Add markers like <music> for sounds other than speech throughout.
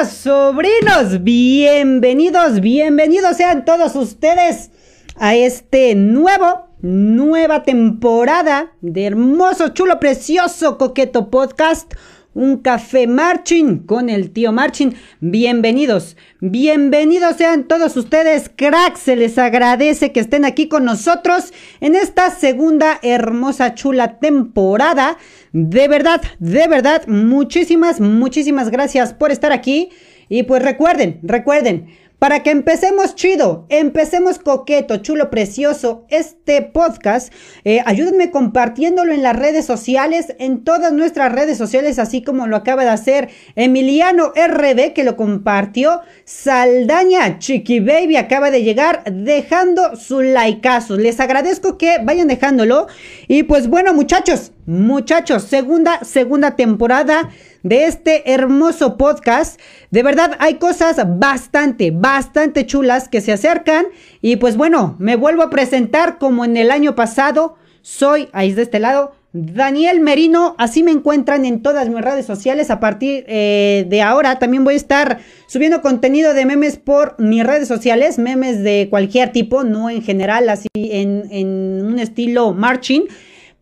¿Qué onda, sobrinos? Bienvenidos, bienvenidos sean todos ustedes a este nuevo, nueva temporada de hermoso, chulo, precioso, coqueto podcast un café marching con el tío Marching. Bienvenidos, bienvenidos sean todos ustedes, cracks. Se les agradece que estén aquí con nosotros en esta segunda hermosa, chula temporada. De verdad, de verdad, muchísimas, muchísimas gracias por estar aquí. Y pues recuerden, recuerden, para que empecemos chido, empecemos coqueto, chulo, precioso, este podcast, eh, ayúdenme compartiéndolo en las redes sociales, en todas nuestras redes sociales, así como lo acaba de hacer Emiliano RB, que lo compartió. Saldaña Chiqui Baby acaba de llegar dejando su likeazo. Les agradezco que vayan dejándolo. Y pues bueno, muchachos, muchachos, segunda, segunda temporada de este hermoso podcast. De verdad, hay cosas bastante, bastante chulas que se acercan. Y pues bueno, me vuelvo a presentar como en el año pasado. Soy, ahí de este lado, Daniel Merino, así me encuentran en todas mis redes sociales. A partir eh, de ahora también voy a estar subiendo contenido de memes por mis redes sociales, memes de cualquier tipo, no en general, así en, en un estilo marching,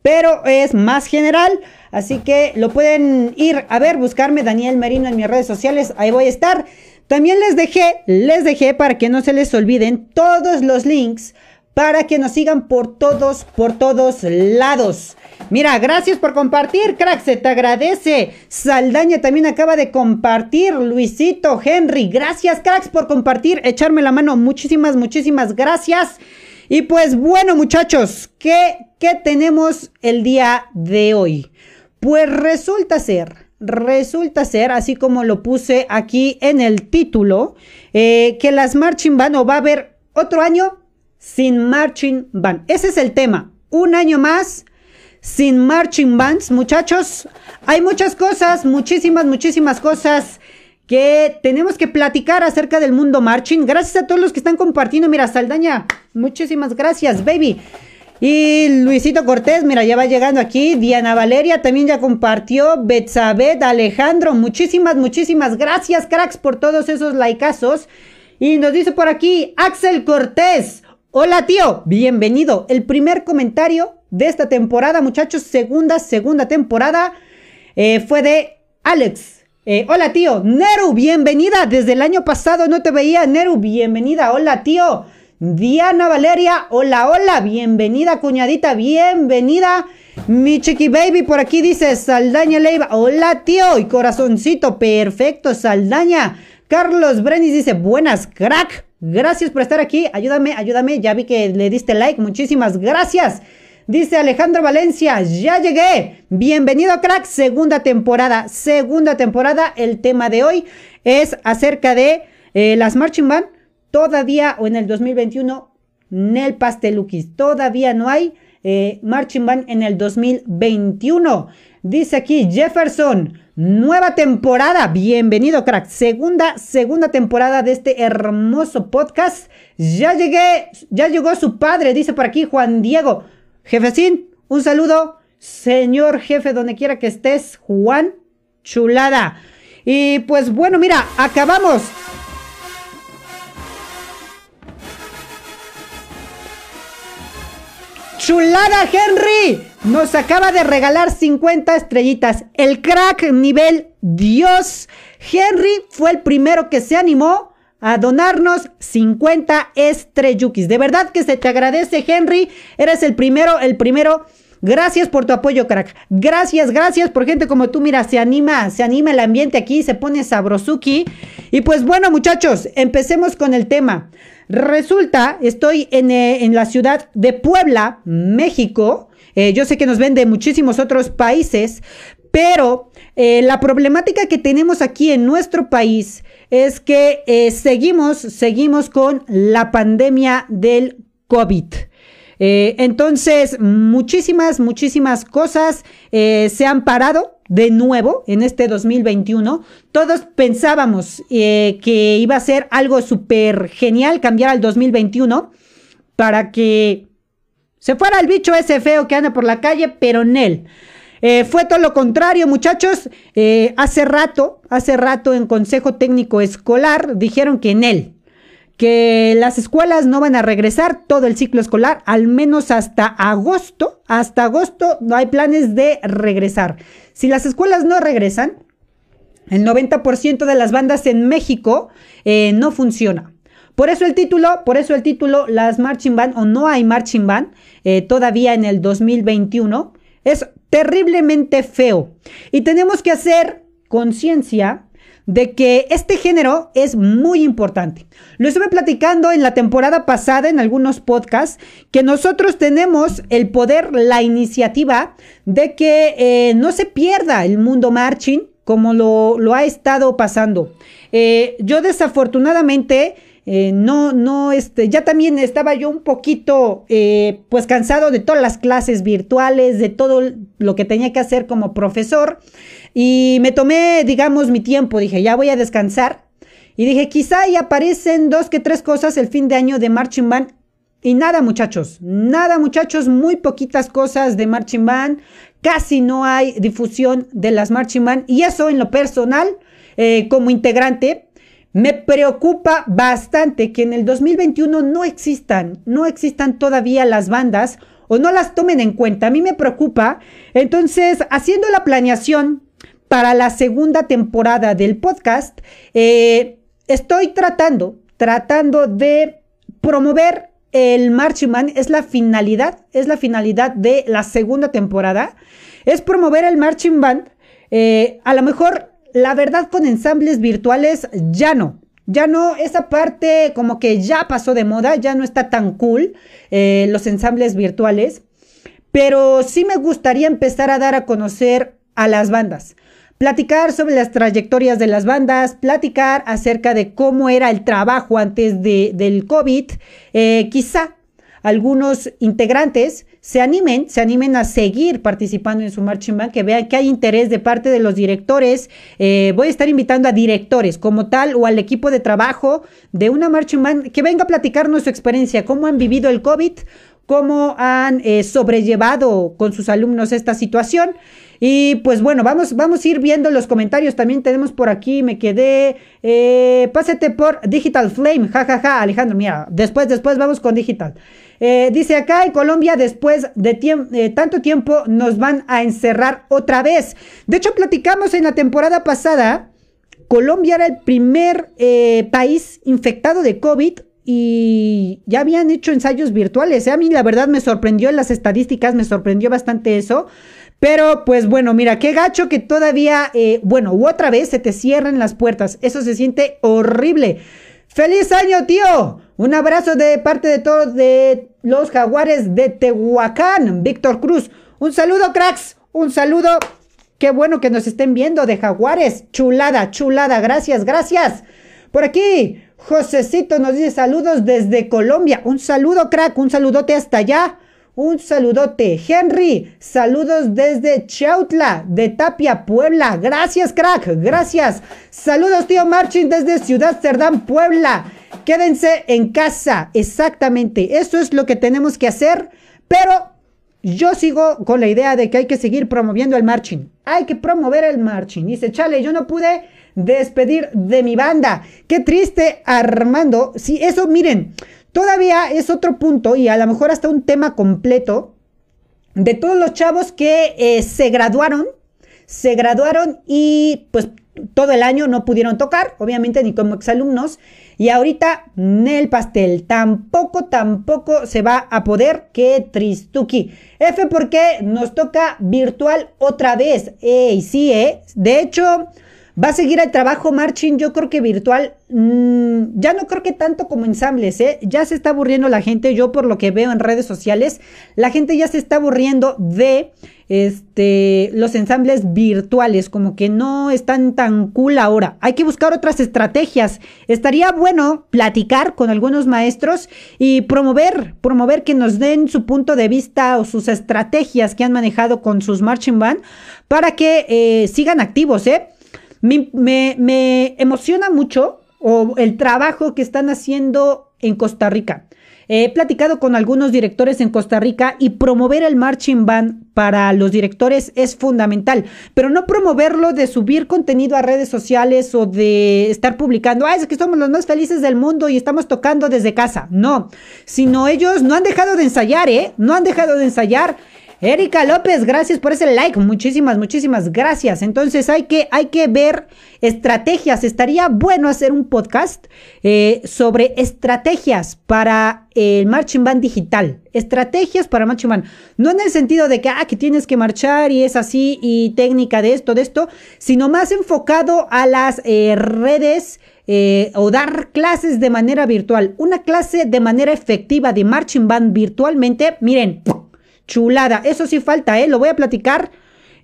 pero es más general. Así que lo pueden ir a ver, buscarme Daniel Merino en mis redes sociales, ahí voy a estar. También les dejé, les dejé para que no se les olviden todos los links para que nos sigan por todos, por todos lados. Mira, gracias por compartir, crack, se te agradece. Saldaña también acaba de compartir. Luisito, Henry, gracias, cracks, por compartir, echarme la mano. Muchísimas, muchísimas gracias. Y pues bueno, muchachos, ¿qué, qué tenemos el día de hoy? Pues resulta ser, resulta ser, así como lo puse aquí en el título, eh, que las marching band o va a haber otro año sin marching band. Ese es el tema. Un año más sin marching bands, muchachos. Hay muchas cosas, muchísimas, muchísimas cosas que tenemos que platicar acerca del mundo marching. Gracias a todos los que están compartiendo. Mira, Saldaña, muchísimas gracias, baby. Y Luisito Cortés, mira, ya va llegando aquí. Diana Valeria también ya compartió. Betsabet, Alejandro, muchísimas, muchísimas gracias, cracks, por todos esos likeazos. Y nos dice por aquí, Axel Cortés. Hola, tío, bienvenido. El primer comentario de esta temporada, muchachos, segunda, segunda temporada, eh, fue de Alex. Eh, hola, tío. Neru, bienvenida. Desde el año pasado no te veía. Neru, bienvenida. Hola, tío. Diana Valeria, hola, hola, bienvenida cuñadita, bienvenida. Mi chiqui baby por aquí dice Saldaña Leiva, hola tío y corazoncito, perfecto, Saldaña. Carlos Brenis dice, buenas, crack, gracias por estar aquí, ayúdame, ayúdame, ya vi que le diste like, muchísimas gracias. Dice Alejandro Valencia, ya llegué. Bienvenido crack, segunda temporada, segunda temporada. El tema de hoy es acerca de eh, las marching band todavía o en el 2021 Nel Pastelukis, todavía no hay eh, Marching Band en el 2021. Dice aquí Jefferson, Nueva temporada, bienvenido crack. Segunda, segunda temporada de este hermoso podcast. Ya llegué, ya llegó su padre, dice por aquí Juan Diego. Jefecín, un saludo. Señor jefe, donde quiera que estés, Juan Chulada. Y pues bueno, mira, acabamos Chulada Henry nos acaba de regalar 50 estrellitas. El crack nivel Dios. Henry fue el primero que se animó a donarnos 50 estrellukis. De verdad que se te agradece, Henry. Eres el primero, el primero. Gracias por tu apoyo, crack. Gracias, gracias por gente como tú. Mira, se anima, se anima el ambiente aquí, se pone sabrosuki. Y pues bueno, muchachos, empecemos con el tema. Resulta, estoy en, eh, la ciudad de Puebla, México. Eh, yo sé que nos ven de muchísimos otros países, pero eh, la problemática que tenemos aquí en nuestro país es que seguimos, seguimos con la pandemia del COVID. entonces, muchísimas, muchísimas cosas se han parado de nuevo en este 2021. Todos pensábamos eh, que iba a ser algo súper genial cambiar al 2021 para que se fuera el bicho ese feo que anda por la calle, pero en él. Eh, fue todo lo contrario, muchachos. Eh, hace rato, hace rato en Consejo Técnico Escolar dijeron que en él que las escuelas no van a regresar todo el ciclo escolar, al menos hasta agosto. Hasta agosto no hay planes de regresar. Si las escuelas no regresan, el 90% de las bandas en México eh, no funciona. Por eso el título, por eso el título, las marching band o no hay marching band eh, todavía en el 2021 es terriblemente feo. Y tenemos que hacer conciencia de que este género es muy importante. Lo estuve platicando en la temporada pasada en algunos podcasts, que nosotros tenemos el poder, la iniciativa de que eh, no se pierda el mundo marching como lo, ha estado pasando. Eh, yo desafortunadamente... Eh, no, no, este, ya también estaba yo un poquito, pues cansado de todas las clases virtuales, de todo lo que tenía que hacer como profesor. Y me tomé, digamos, mi tiempo. Dije, ya voy a descansar. Y dije, quizá ahí aparecen dos que tres cosas el fin de año de Marching Band. Y nada, muchachos. Nada, muchachos. Muy poquitas cosas de Marching Band. Casi no hay difusión de las Marching Band. Y eso en lo personal, eh, como integrante, me preocupa bastante que en el 2021 no existan, no existan todavía las bandas o no las tomen en cuenta. A mí me preocupa. Entonces, haciendo la planeación para la segunda temporada del podcast, eh, estoy tratando, tratando de promover el Marching Band, es la finalidad, es la finalidad de la segunda temporada, es promover el Marching Band, eh, a lo mejor, la verdad, con ensambles virtuales ya no, ya no, esa parte como que ya pasó de moda, ya no está tan cool eh, los ensambles virtuales, pero sí me gustaría empezar a dar a conocer a las bandas platicar sobre las trayectorias de las bandas, platicar acerca de cómo era el trabajo antes de, del COVID. Eh, quizá algunos integrantes se animen, se animen a seguir participando en su marching band, que vean que hay interés de parte de los directores. Eh, voy a estar invitando a directores como tal o al equipo de trabajo de una marching band que venga a platicarnos su experiencia, cómo han vivido el COVID, cómo han eh, sobrellevado con sus alumnos esta situación. Y pues bueno, vamos, vamos a ir viendo los comentarios. También tenemos por aquí, me quedé. Eh, pásate por Digital Flame, jajaja, ja, ja, Alejandro, mira, después, después vamos con Digital. Eh, dice acá en Colombia, después de tanto tiempo, nos van a encerrar otra vez. De hecho, platicamos en la temporada pasada. Colombia era el primer país infectado de COVID y ya habían hecho ensayos virtuales. A mí la verdad me sorprendió en las estadísticas, me sorprendió bastante eso. Pero pues bueno, mira, qué gacho que todavía, eh, bueno, u otra vez se te cierran las puertas. Eso se siente horrible. ¡Feliz año, tío! Un abrazo de parte de todos de los jaguares de Tehuacán, Víctor Cruz. Un saludo, cracks. Un saludo. Qué bueno que nos estén viendo de jaguares. Chulada, chulada. Gracias, gracias. Por aquí, Josecito nos dice saludos desde Colombia. Un saludo, crack. Un saludote hasta allá. Un saludote. Henry, saludos desde Chautla, de Tapia, Puebla. Gracias, crack. Gracias. Saludos, tío Marching, desde Ciudad Cerdán, Puebla. Quédense en casa. Exactamente. Eso es lo que tenemos que hacer. Pero yo sigo con la idea de que hay que seguir promoviendo el marching. Hay que promover el marching. Dice, chale, yo no pude despedir de mi banda. Qué triste, Armando. Sí, eso, miren, todavía es otro punto y a lo mejor hasta un tema completo de todos los chavos que eh, se graduaron, se graduaron y pues todo el año no pudieron tocar, obviamente ni como exalumnos. Y ahorita Nel Pastel tampoco, tampoco se va a poder. Qué tristuki. F porque nos toca virtual otra vez. Ey, sí, eh. De hecho, Va a seguir el trabajo marching, yo creo que virtual. Mm, ya no creo que tanto como ensambles, ¿eh? Ya se está aburriendo la gente, yo por lo que veo en redes sociales, la gente ya se está aburriendo de este, los ensambles virtuales, como que no están tan cool ahora. Hay que buscar otras estrategias. Estaría bueno platicar con algunos maestros y promover, promover que nos den su punto de vista o sus estrategias que han manejado con sus marching band para que eh, sigan activos, ¿eh? Me, emociona mucho el trabajo que están haciendo en Costa Rica. He platicado con algunos directores en Costa Rica y promover el marching band para los directores es fundamental, pero no promoverlo de subir contenido a redes sociales o de estar publicando, ah, es que somos los más felices del mundo y estamos tocando desde casa. No, sino ellos no han dejado de ensayar, ¿eh? No han dejado de ensayar Erika López, gracias por ese like. Muchísimas, muchísimas gracias. Entonces hay que, hay que ver estrategias. Estaría bueno hacer un podcast eh, sobre estrategias para el marching band digital. Estrategias para marching band. No en el sentido de que, ah, que tienes que marchar y es así y técnica de esto, de esto, sino más enfocado a las eh, redes. Eh, o dar clases de manera virtual. Una clase de manera efectiva de marching band virtualmente, miren, chulada. Eso sí falta, ¿eh? Lo voy a platicar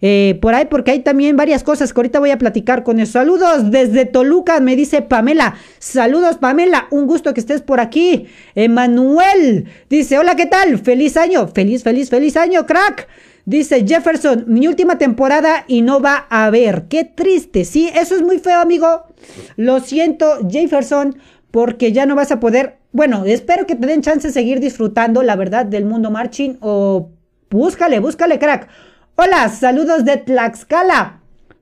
eh, por ahí porque hay también varias cosas que ahorita voy a platicar con eso. Saludos desde Toluca, me dice Pamela. Saludos, Pamela. Un gusto que estés por aquí. Emanuel dice, hola, ¿qué tal? Feliz año. Feliz, feliz, feliz año, crack. Dice Jefferson, mi última temporada y no va a haber. Qué triste. Sí, eso es muy feo, amigo. Lo siento, Jefferson, porque ya no vas a poder. Bueno, espero que te den chance de seguir disfrutando, la verdad, del mundo marching o Búscale, búscale, crack. Hola, saludos de Tlaxcala.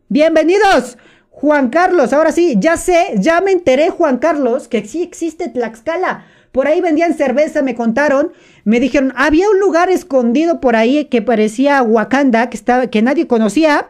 Bienvenidos. Juan Carlos, ahora sí, ya sé, ya me enteré, Juan Carlos, que sí existe Tlaxcala. Por ahí vendían cerveza, me contaron. Me dijeron, había un lugar escondido por ahí que parecía Wakanda, que, estaba, que nadie conocía.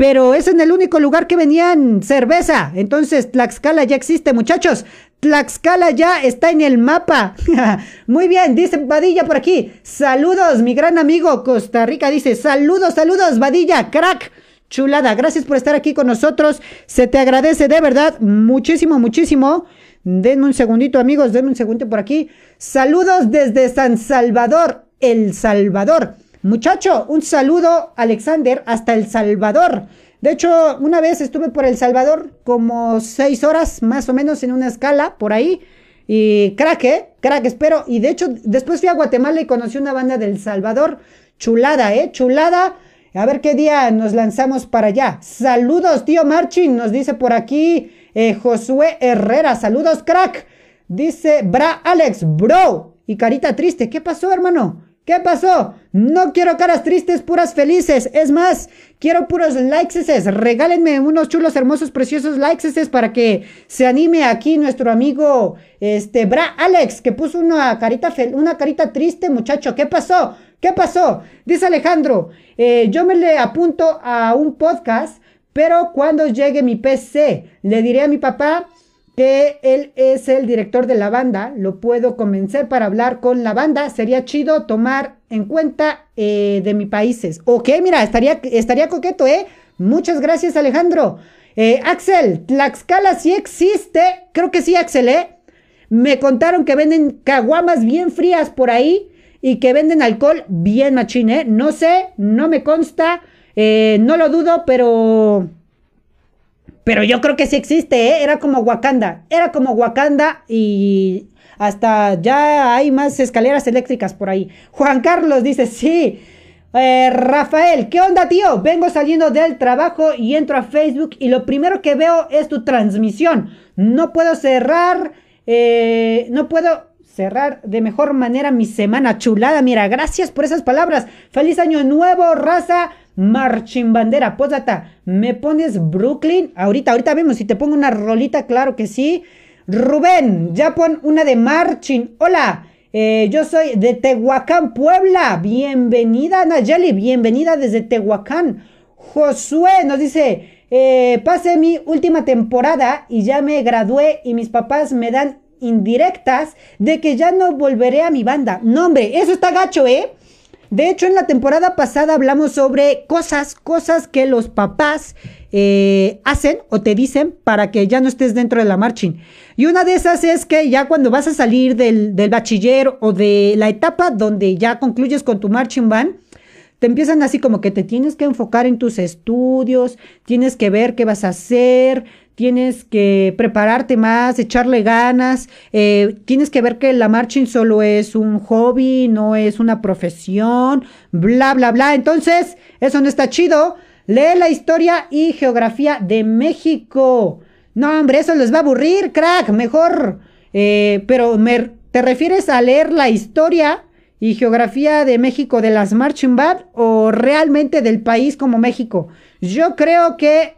Pero es en el único lugar que vendían cerveza. Entonces, Tlaxcala ya existe, muchachos. Tlaxcala ya está en el mapa. <laughs> Muy bien, dice Vadilla por aquí. Saludos, mi gran amigo Costa Rica dice, saludos, saludos, Vadilla, crack. Chulada, gracias por estar aquí con nosotros. Se te agradece de verdad muchísimo, muchísimo. Denme un segundito, amigos, denme un segundito por aquí. Saludos desde San Salvador, El Salvador. Muchacho, un saludo, Alexander, hasta El Salvador. De hecho, una vez estuve por El Salvador como seis horas más o menos en una escala por ahí. Y crack, ¿eh? Crack, espero. Y de hecho, después fui a Guatemala y conocí una banda del Salvador. Chulada, ¿eh? Chulada. A ver qué día nos lanzamos para allá. Saludos, tío Marchin, nos dice por aquí eh, Josué Herrera. Saludos, crack. Dice Bra Alex, bro. Y carita triste. ¿Qué pasó, hermano? ¿Qué pasó? No quiero caras tristes, puras felices. Es más, quiero puros likes. Regálenme unos chulos, hermosos, preciosos likes para que se anime aquí nuestro amigo este Bra Alex, que puso una carita, una carita triste, muchacho. ¿Qué pasó? ¿Qué pasó? Dice Alejandro, eh, yo me le apunto a un podcast, pero cuando llegue mi PC, le diré a mi papá que él es el director de la banda, lo puedo convencer para hablar con la banda, sería chido tomar en cuenta eh, de mis países. Ok, mira, estaría, estaría coqueto, ¿eh? Muchas gracias Alejandro. Eh, Axel, Tlaxcala sí existe, creo que sí Axel, ¿eh? Me contaron que venden caguamas bien frías por ahí y que venden alcohol bien machín, ¿eh? No sé, no me consta, eh, no lo dudo, pero Pero yo creo que sí existe, ¿eh? Era como Wakanda. Era como Wakanda y hasta ya hay más escaleras eléctricas por ahí. Juan Carlos dice, sí. Eh, Rafael, ¿qué onda, tío? Vengo saliendo del trabajo y entro a Facebook y lo primero que veo es tu transmisión. No puedo cerrar, eh, no puedo cerrar de mejor manera mi semana chulada. Mira, gracias por esas palabras. Feliz año nuevo, raza. Marching bandera, pósata. ¿Me pones Brooklyn? Ahorita, ahorita vemos si te pongo una rolita, claro que sí. Rubén, ya pon una de Marching. Hola. Eh, yo soy de Tehuacán, Puebla. Bienvenida, Nayeli. Bienvenida desde Tehuacán. Josué nos dice, eh, pasé mi última temporada y ya me gradué y mis papás me dan indirectas de que ya no volveré a mi banda. No, hombre, eso está gacho, ¿eh? De hecho, en la temporada pasada hablamos sobre cosas, cosas que los papás eh, hacen o te dicen para que ya no estés dentro de la marching. Y una de esas es que ya cuando vas a salir del, del bachiller o de la etapa donde ya concluyes con tu marching band, te empiezan así como que te tienes que enfocar en tus estudios, tienes que ver qué vas a hacer, tienes que prepararte más, echarle ganas, eh, tienes que ver que la marching solo es un hobby, no es una profesión, bla, bla, bla. Entonces, eso no está chido. Lee la historia y geografía de México. No, hombre, eso les va a aburrir, crack, mejor. Eh, pero me, ¿te refieres a leer la historia y geografía de México de las marching band o realmente del país como México? Yo creo que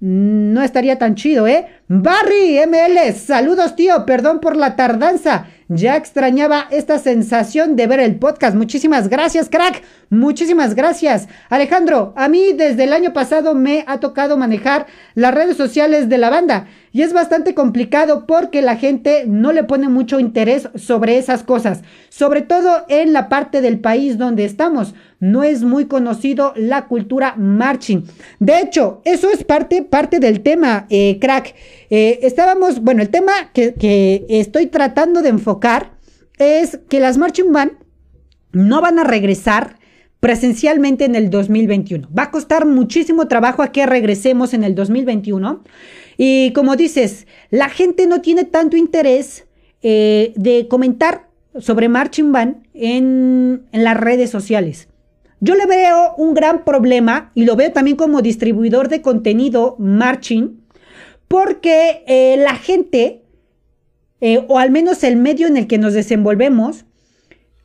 no estaría tan chido, ¿eh? Barry ML, saludos tío, perdón por la tardanza. Ya extrañaba esta sensación de ver el podcast. Muchísimas gracias, crack. Muchísimas gracias. Alejandro, a mí desde el año pasado me ha tocado manejar las redes sociales de la banda y es bastante complicado porque la gente no le pone mucho interés sobre esas cosas, sobre todo en la parte del país donde estamos. No es muy conocido la cultura marching. De hecho, eso es parte, parte del tema, eh, crack. Eh, estábamos, bueno, el tema que, estoy tratando de enfocar es que las marching band no van a regresar presencialmente en el 2021. Va a costar muchísimo trabajo a que regresemos en el 2021. Y como dices, la gente no tiene tanto interés eh, de comentar sobre Marching Band en, las redes sociales. Yo le veo un gran problema y lo veo también como distribuidor de contenido Marching, porque eh, la gente, eh, o al menos el medio en el que nos desenvolvemos,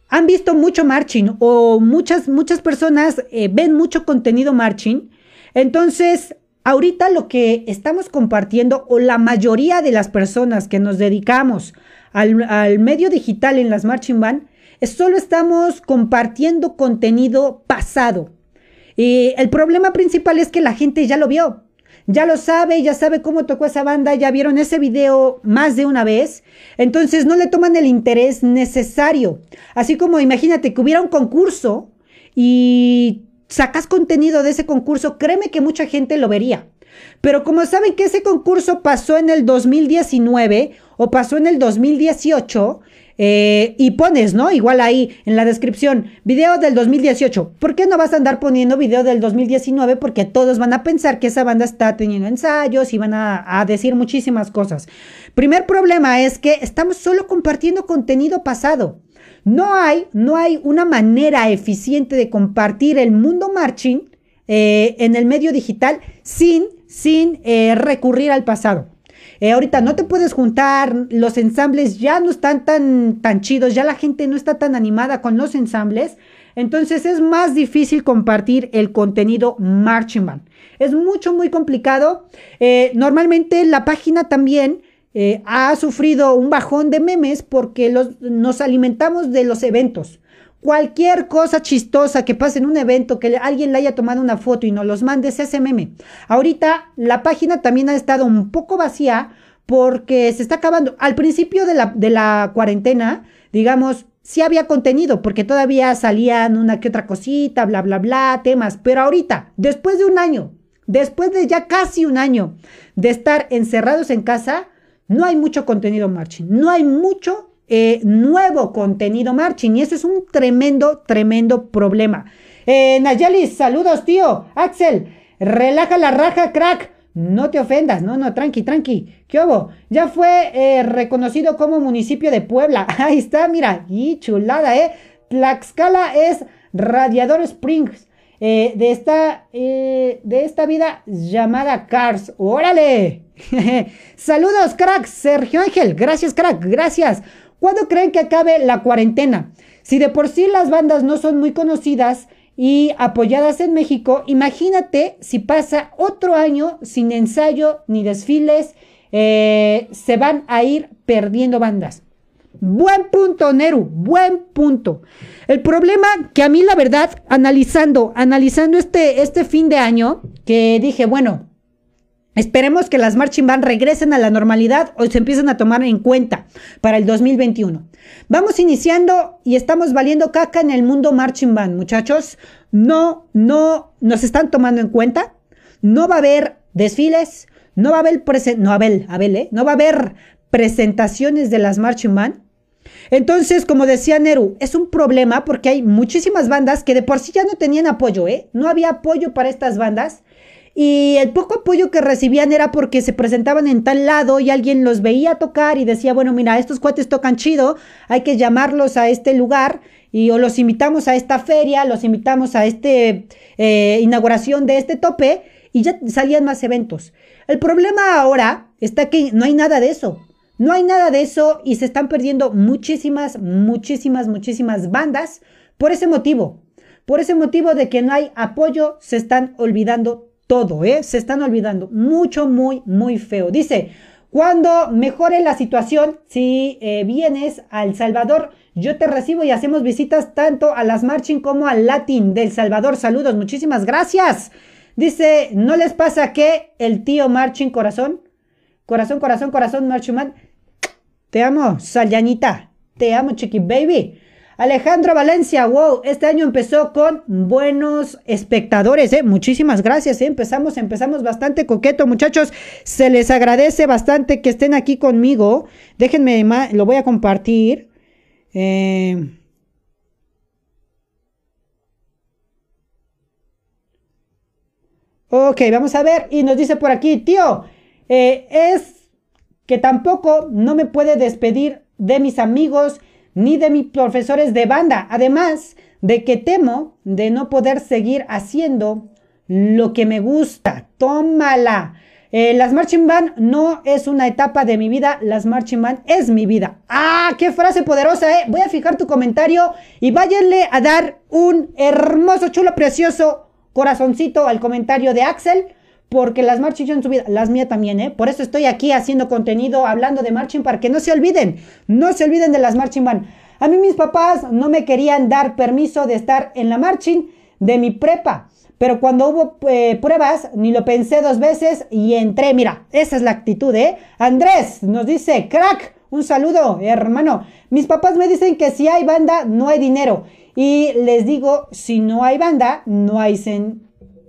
han visto mucho marching o muchas, muchas personas ven mucho contenido marching. Entonces, Ahorita lo que estamos compartiendo o la mayoría de las personas que nos dedicamos al, medio digital en las Marching Band, es solo estamos compartiendo contenido pasado. Y el problema principal es que la gente ya lo vio, ya lo sabe, ya sabe cómo tocó esa banda, ya vieron ese video más de una vez, entonces no le toman el interés necesario. Así como imagínate que hubiera un concurso y sacas contenido de ese concurso, créeme que mucha gente lo vería. Pero como saben que ese concurso pasó en el 2019 o pasó en el 2018, eh, y pones, ¿no? Igual ahí en la descripción, video del 2018. ¿Por qué no vas a andar poniendo video del 2019? Porque todos van a pensar que esa banda está teniendo ensayos y van a, decir muchísimas cosas. Primer problema es que estamos solo compartiendo contenido pasado. No hay, no hay una manera eficiente de compartir el mundo marching eh, en el medio digital sin, sin eh, recurrir al pasado. Eh, ahorita no te puedes juntar, los ensambles ya no están tan, tan chidos, ya la gente no está tan animada con los ensambles. Entonces es más difícil compartir el contenido Marching Band. Es mucho, muy complicado. normalmente la página también eh, ha sufrido un bajón de memes porque nos alimentamos de los eventos. Cualquier cosa chistosa que pase en un evento, que alguien le haya tomado una foto y nos los mande, ese meme. Ahorita la página también ha estado un poco vacía porque se está acabando. Al principio de la, de la cuarentena, digamos, sí había contenido porque todavía salían una que otra cosita, bla, bla, bla, temas. Pero ahorita, después de un año, después de ya casi un año de estar encerrados en casa, no hay mucho contenido marching, no hay mucho eh, nuevo contenido marching y ese es un tremendo, tremendo problema. Eh, saludos tío. Axel, relaja la raja, crack. No te ofendas, no, no, tranqui, tranqui. ¿Qué hubo? Ya fue eh, reconocido como municipio de Puebla. <laughs> Ahí está, mira, y chulada, ¿eh? Tlaxcala es Radiador Springs. Eh, de, esta, eh, de esta vida llamada Cars. ¡Órale! <laughs> Saludos, crack. Sergio Ángel. Gracias, crack. Gracias. ¿Cuándo creen que acabe la cuarentena? Si de por sí las bandas no son muy conocidas y apoyadas en México, imagínate si pasa otro año sin ensayo ni desfiles, eh, se van a ir perdiendo bandas. Buen punto, Neru, buen punto. El problema que a mí la verdad, analizando, analizando este, este fin de año, que dije, bueno, Esperemos que las marching band regresen a la normalidad o se empiecen a tomar en cuenta para el 2021. Vamos iniciando y estamos valiendo caca en el mundo marching band, muchachos. No, no nos están tomando en cuenta. No va a haber desfiles, no va a haber no, Abel, Abel, ¿eh? no va a haber presentaciones de las marching band. Entonces, como decía Neru, es un problema porque hay muchísimas bandas que de por sí ya no tenían apoyo, ¿eh? No había apoyo para estas bandas y el poco apoyo que recibían era porque se presentaban en tal lado y alguien los veía tocar y decía, bueno, mira, estos cuates tocan chido, hay que llamarlos a este lugar y o los invitamos a esta feria, los invitamos a esta eh, inauguración de este tope y ya salían más eventos. El problema ahora está que no hay nada de eso. No hay nada de eso y se están perdiendo muchísimas, muchísimas, muchísimas bandas por ese motivo. Por ese motivo de que no hay apoyo, se están olvidando todo, ¿eh? Se están olvidando. Mucho, muy, muy feo. Dice, cuando mejore la situación, si eh, vienes a El Salvador, yo te recibo y hacemos visitas tanto a las Marching como al Latin del Salvador. Saludos, muchísimas gracias. Dice, ¿no les pasa que el tío Marching Corazón? Corazón, corazón, corazón, Marching Man. Te amo, Salyanita. Te amo, Chiqui Baby. Alejandro Valencia, wow, este año empezó con buenos espectadores, ¿eh? Muchísimas gracias, ¿eh? Empezamos, empezamos bastante coqueto, muchachos. Se les agradece bastante que estén aquí conmigo. Déjenme, lo voy a compartir. Eh... Ok, vamos a ver. Y nos dice por aquí, tío, eh, es que tampoco no me puede despedir de mis amigos ni de mis profesores de banda. Además de que temo de no poder seguir haciendo lo que me gusta. Tómala. Eh, las marching band no es una etapa de mi vida, las marching band es mi vida. ¡Ah! ¡Qué frase poderosa, eh! Voy a fijar tu comentario y váyanle a dar un hermoso, chulo, precioso corazoncito al comentario de Axel porque las marching yo en su vida, las mías también, ¿eh? Por eso estoy aquí haciendo contenido, hablando de marching, para que no se olviden, no se olviden de las marching band. A mí mis papás no me querían dar permiso de estar en la marching de mi prepa, pero cuando hubo eh, pruebas, ni lo pensé dos veces y entré, mira, esa es la actitud, ¿eh? Andrés nos dice, crack, un saludo, hermano. Mis papás me dicen que si hay banda, no hay dinero. Y les digo, si no hay banda, no hay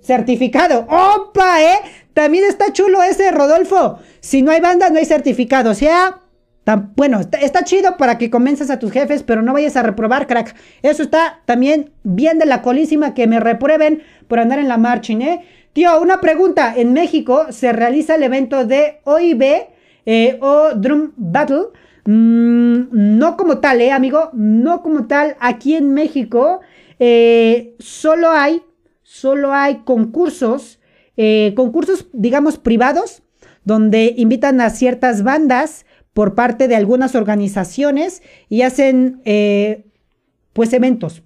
certificado. ¡Opa, eh! También está chulo ese, Rodolfo. Si no hay banda, no hay certificado. O sea, tan, bueno, está, chido para que convenzas a tus jefes, pero no vayas a reprobar, crack. Eso está también bien de la colísima que me reprueben por andar en la marching, ¿eh? Tío, una pregunta. En México se realiza el evento de OIB eh, o Drum Battle. Mm, no como tal, ¿eh, amigo? No como tal. Aquí en México eh, solo hay solo hay concursos, eh, concursos, digamos, privados, donde invitan a ciertas bandas por parte de algunas organizaciones y hacen, eh, pues, eventos.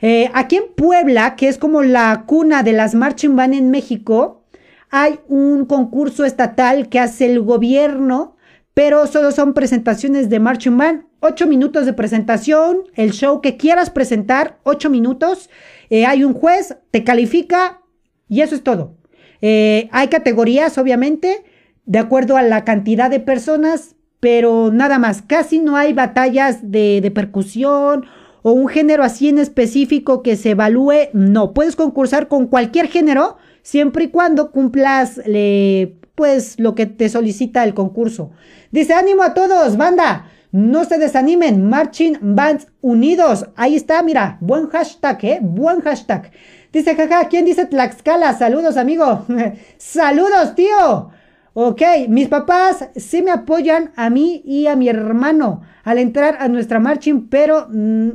Eh, aquí en Puebla, que es como la cuna de las marching band en México, hay un concurso estatal que hace el gobierno, pero solo son presentaciones de marching band. Ocho minutos de presentación, el show que quieras presentar, ocho minutos. Eh, hay un juez, te califica y eso es todo. Eh, hay categorías, obviamente, de acuerdo a la cantidad de personas, pero nada más. Casi no hay batallas de, de percusión o un género así en específico que se evalúe. No, puedes concursar con cualquier género siempre y cuando cumplas pues lo que te solicita el concurso. Dice ánimo a todos, banda. No se desanimen, Marching Bands Unidos. Ahí está, mira, buen hashtag, ¿eh? Buen hashtag. Dice, jaja, ¿quién dice Tlaxcala? Saludos, amigo. <laughs> Saludos, tío. Ok, mis papás sí me apoyan a mí y a mi hermano al entrar a nuestra marching, pero mm,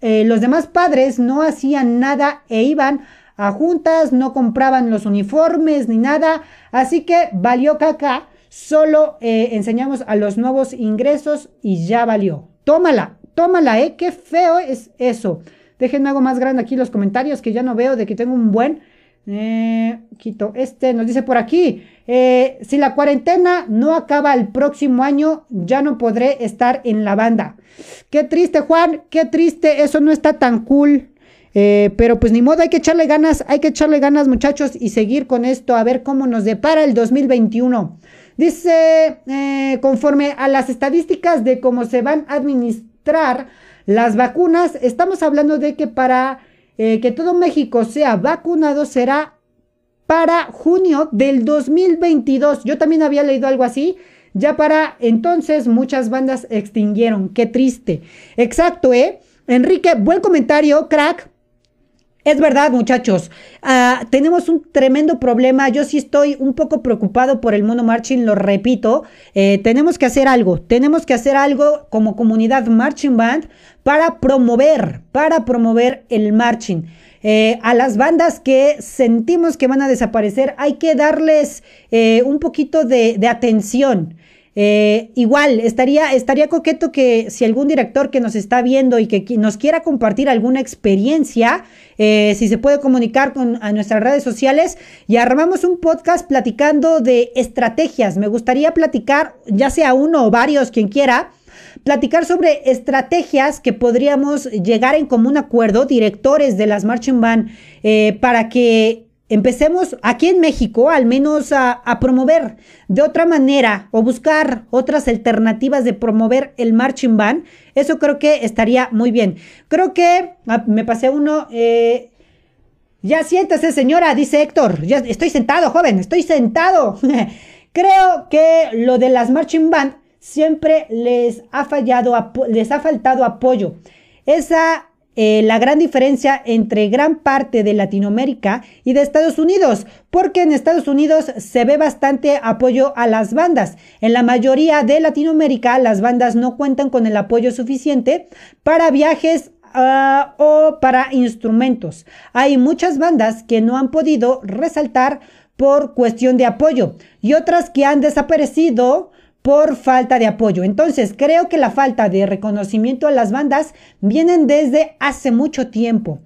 eh, los demás padres no hacían nada e iban a juntas, no compraban los uniformes ni nada, así que valió caca, solo eh, enseñamos a los nuevos ingresos y ya valió. Tómala, tómala, ¿eh? Qué feo es eso. Déjenme algo más grande aquí los comentarios que ya no veo de que tengo un buen... Eh, quito este, nos dice por aquí, eh, si la cuarentena no acaba el próximo año, ya no podré estar en la banda. Qué triste, Juan, qué triste, eso no está tan cool. Eh, pero pues ni modo, hay que echarle ganas, hay que echarle ganas muchachos y seguir con esto, a ver cómo nos depara el 2021. Dice, conforme a las estadísticas de cómo se van a administrar las vacunas, estamos hablando de que para eh, que todo México sea vacunado será para junio del 2022. Yo también había leído algo así. Ya para entonces muchas bandas extinguieron. Qué triste. Exacto, ¿eh? Enrique, buen comentario, crack. Es verdad, muchachos, ah, tenemos un tremendo problema. Yo sí estoy un poco preocupado por el mono marching, lo repito. Eh, tenemos que hacer algo, tenemos que hacer algo como comunidad marching band para promover, para promover el marching. Eh, a las bandas que sentimos que van a desaparecer, hay que darles eh, un poquito de atención. Eh, igual, estaría, estaría coqueto que si algún director que nos está viendo y que nos quiera compartir alguna experiencia, eh, si se puede comunicar con a nuestras redes sociales y armamos un podcast platicando de estrategias. Me gustaría platicar, ya sea uno o varios, quien quiera, platicar sobre estrategias que podríamos llegar en común acuerdo, directores de las marching band, eh, para que empecemos aquí en México al menos a, promover de otra manera o buscar otras alternativas de promover el marching band. Eso creo que estaría muy bien. Creo que ah, me pasé uno. Eh, ya siéntese, señora, dice Héctor. Ya estoy sentado, joven, estoy sentado. <laughs> creo que lo de las marching band siempre les ha fallado, les ha faltado apoyo. Esa eh, la gran diferencia entre gran parte de Latinoamérica y de Estados Unidos, porque en Estados Unidos se ve bastante apoyo a las bandas. En la mayoría de Latinoamérica las bandas no cuentan con el apoyo suficiente para viajes ah, o para instrumentos. Hay muchas bandas que no han podido resaltar por cuestión de apoyo y otras que han desaparecido por falta de apoyo. Entonces, creo que la falta de reconocimiento a las bandas vienen desde hace mucho tiempo.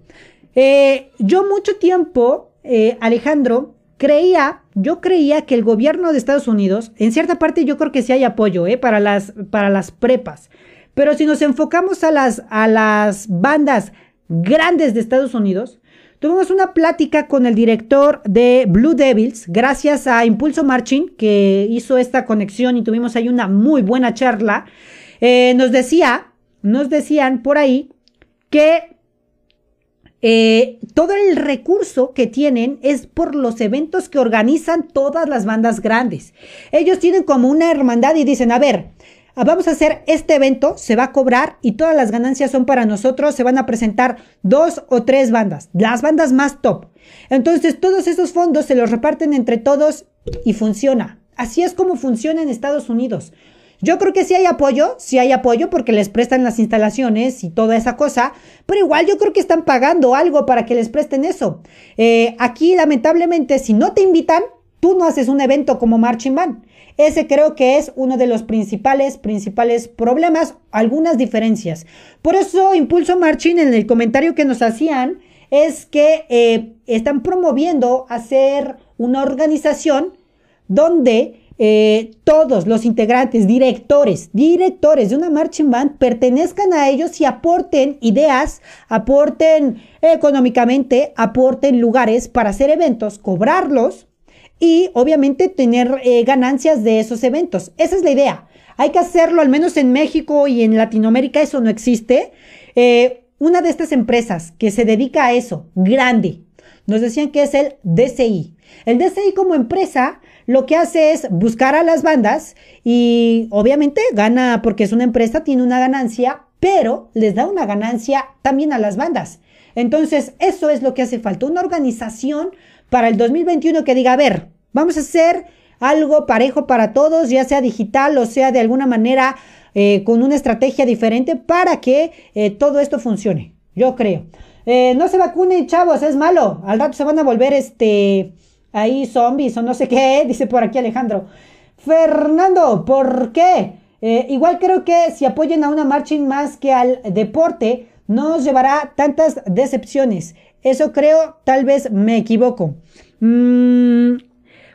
Eh, yo mucho tiempo, eh, Alejandro, creía, yo creía que el gobierno de Estados Unidos, en cierta parte yo creo que sí hay apoyo eh, para, las, para las prepas, pero si nos enfocamos a las, a las bandas grandes de Estados Unidos, Tuvimos una plática con el director de Blue Devils, gracias a Impulso Marching, que hizo esta conexión y tuvimos ahí una muy buena charla. Eh, nos decía, nos decían por ahí que eh, todo el recurso que tienen es por los eventos que organizan todas las bandas grandes. Ellos tienen como una hermandad y dicen, a ver, vamos a hacer este evento, se va a cobrar y todas las ganancias son para nosotros, se van a presentar dos o tres bandas, las bandas más top. Entonces todos esos fondos se los reparten entre todos y funciona. Así es como funciona en Estados Unidos. Yo creo que sí hay apoyo, sí hay apoyo porque les prestan las instalaciones y toda esa cosa, pero igual yo creo que están pagando algo para que les presten eso. Eh, aquí lamentablemente si no te invitan, tú no haces un evento como Marching Band. Ese creo que es uno de los principales, principales problemas, algunas diferencias. Por eso Impulso Marching en el comentario que nos hacían es que eh, están promoviendo hacer una organización donde eh, todos los integrantes, directores, directores de una marching band pertenezcan a ellos y aporten ideas, aporten económicamente, aporten lugares para hacer eventos, cobrarlos y obviamente tener eh, ganancias de esos eventos. Esa es la idea. Hay que hacerlo, al menos en México y en Latinoamérica eso no existe. Eh, una de estas empresas que se dedica a eso, grande, nos decían que es el DCI. El DCI como empresa lo que hace es buscar a las bandas y obviamente gana porque es una empresa, tiene una ganancia, pero les da una ganancia también a las bandas. Entonces, eso es lo que hace falta, una organización para el 2021 que diga, a ver, vamos a hacer algo parejo para todos, ya sea digital o sea de alguna manera eh, con una estrategia diferente para que eh, todo esto funcione. Yo creo. Eh, no se vacunen, chavos, es malo. Al rato se van a volver este ahí zombies o no sé qué, <laughs> dice por aquí Alejandro. Fernando, ¿por qué? igual creo que si apoyen a una marching más que al deporte, no os llevará tantas decepciones. Eso creo, tal vez me equivoco. Mm,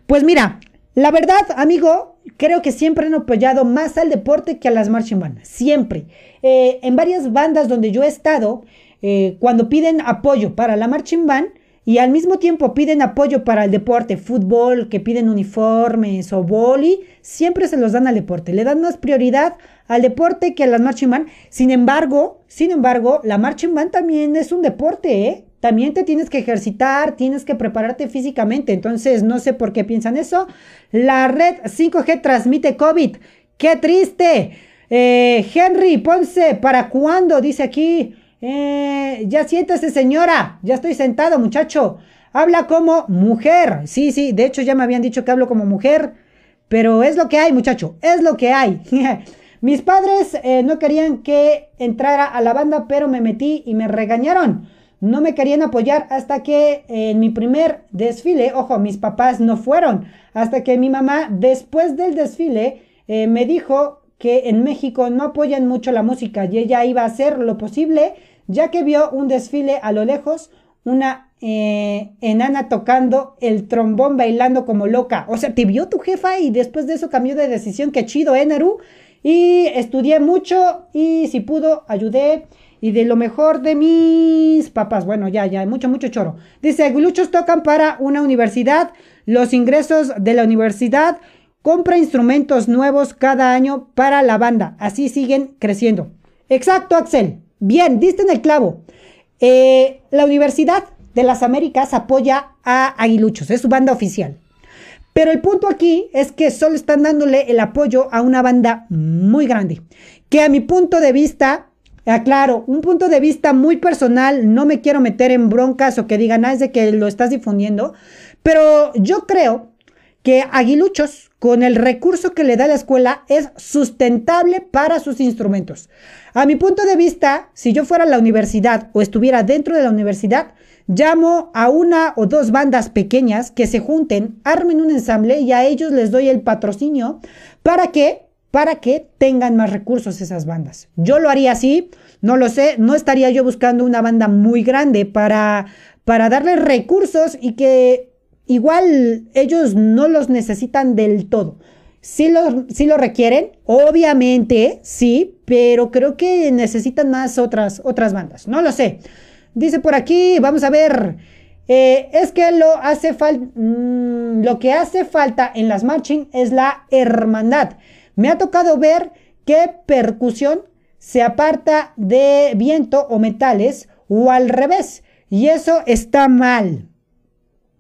pues mira, la verdad, amigo, creo que siempre han apoyado más al deporte que a las marching bands. Siempre. Eh, en varias bandas donde yo he estado, eh, cuando piden apoyo para la marching band y al mismo tiempo piden apoyo para el deporte, fútbol, que piden uniformes o boli, siempre se los dan al deporte. Le dan más prioridad al deporte que a las marching band. Sin embargo, sin embargo, la marching band también es un deporte, ¿eh? También te tienes que ejercitar, tienes que prepararte físicamente. Entonces, no sé por qué piensan eso. La red 5G transmite COVID. ¡Qué triste! Eh, Henry Ponce, ¿para cuándo? Dice aquí. Eh, ya siéntese, señora. Ya estoy sentado, muchacho. Habla como mujer. Sí, sí, de hecho ya me habían dicho que hablo como mujer. Pero es lo que hay, muchacho. Es lo que hay. <laughs> Mis padres eh, no querían que entrara a la banda, pero me metí y me regañaron no me querían apoyar hasta que en mi primer desfile, ojo, mis papás no fueron, hasta que mi mamá después del desfile eh, me dijo que en México no apoyan mucho la música y ella iba a hacer lo posible, ya que vio un desfile a lo lejos, una eh, enana tocando el trombón bailando como loca. O sea, te vio tu jefa y después de eso cambió de decisión. Qué chido, ¿eh, Naru? Y estudié mucho y si pudo, ayudé y de lo mejor de mis papás. Bueno, ya, ya, mucho, mucho choro. Dice, aguiluchos tocan para una universidad. Los ingresos de la universidad compra instrumentos nuevos cada año para la banda. Así siguen creciendo. Exacto, Axel. Bien, diste en el clavo. Eh, la Universidad de las Américas apoya a Aguiluchos, es su banda oficial. Pero el punto aquí es que solo están dándole el apoyo a una banda muy grande, que a mi punto de vista Aclaro, un punto de vista muy personal, no me quiero meter en broncas o que digan, ah, de que lo estás difundiendo, pero yo creo que Aguiluchos, con el recurso que le da la escuela, es sustentable para sus instrumentos. A mi punto de vista, si yo fuera a la universidad o estuviera dentro de la universidad, llamo a una o dos bandas pequeñas que se junten, armen un ensamble y a ellos les doy el patrocinio para que para que tengan más recursos esas bandas. Yo lo haría así, no lo sé, no estaría yo buscando una banda muy grande para, para darles recursos y que igual ellos no los necesitan del todo. Sí lo, lo requieren, obviamente, sí, pero creo que necesitan más otras, otras bandas. No lo sé. Dice por aquí, vamos a ver. Eh, es que lo, hace mm, lo que hace falta en las marching es la hermandad. Me ha tocado ver que percusión se aparta de viento o metales o al revés. Y eso está mal.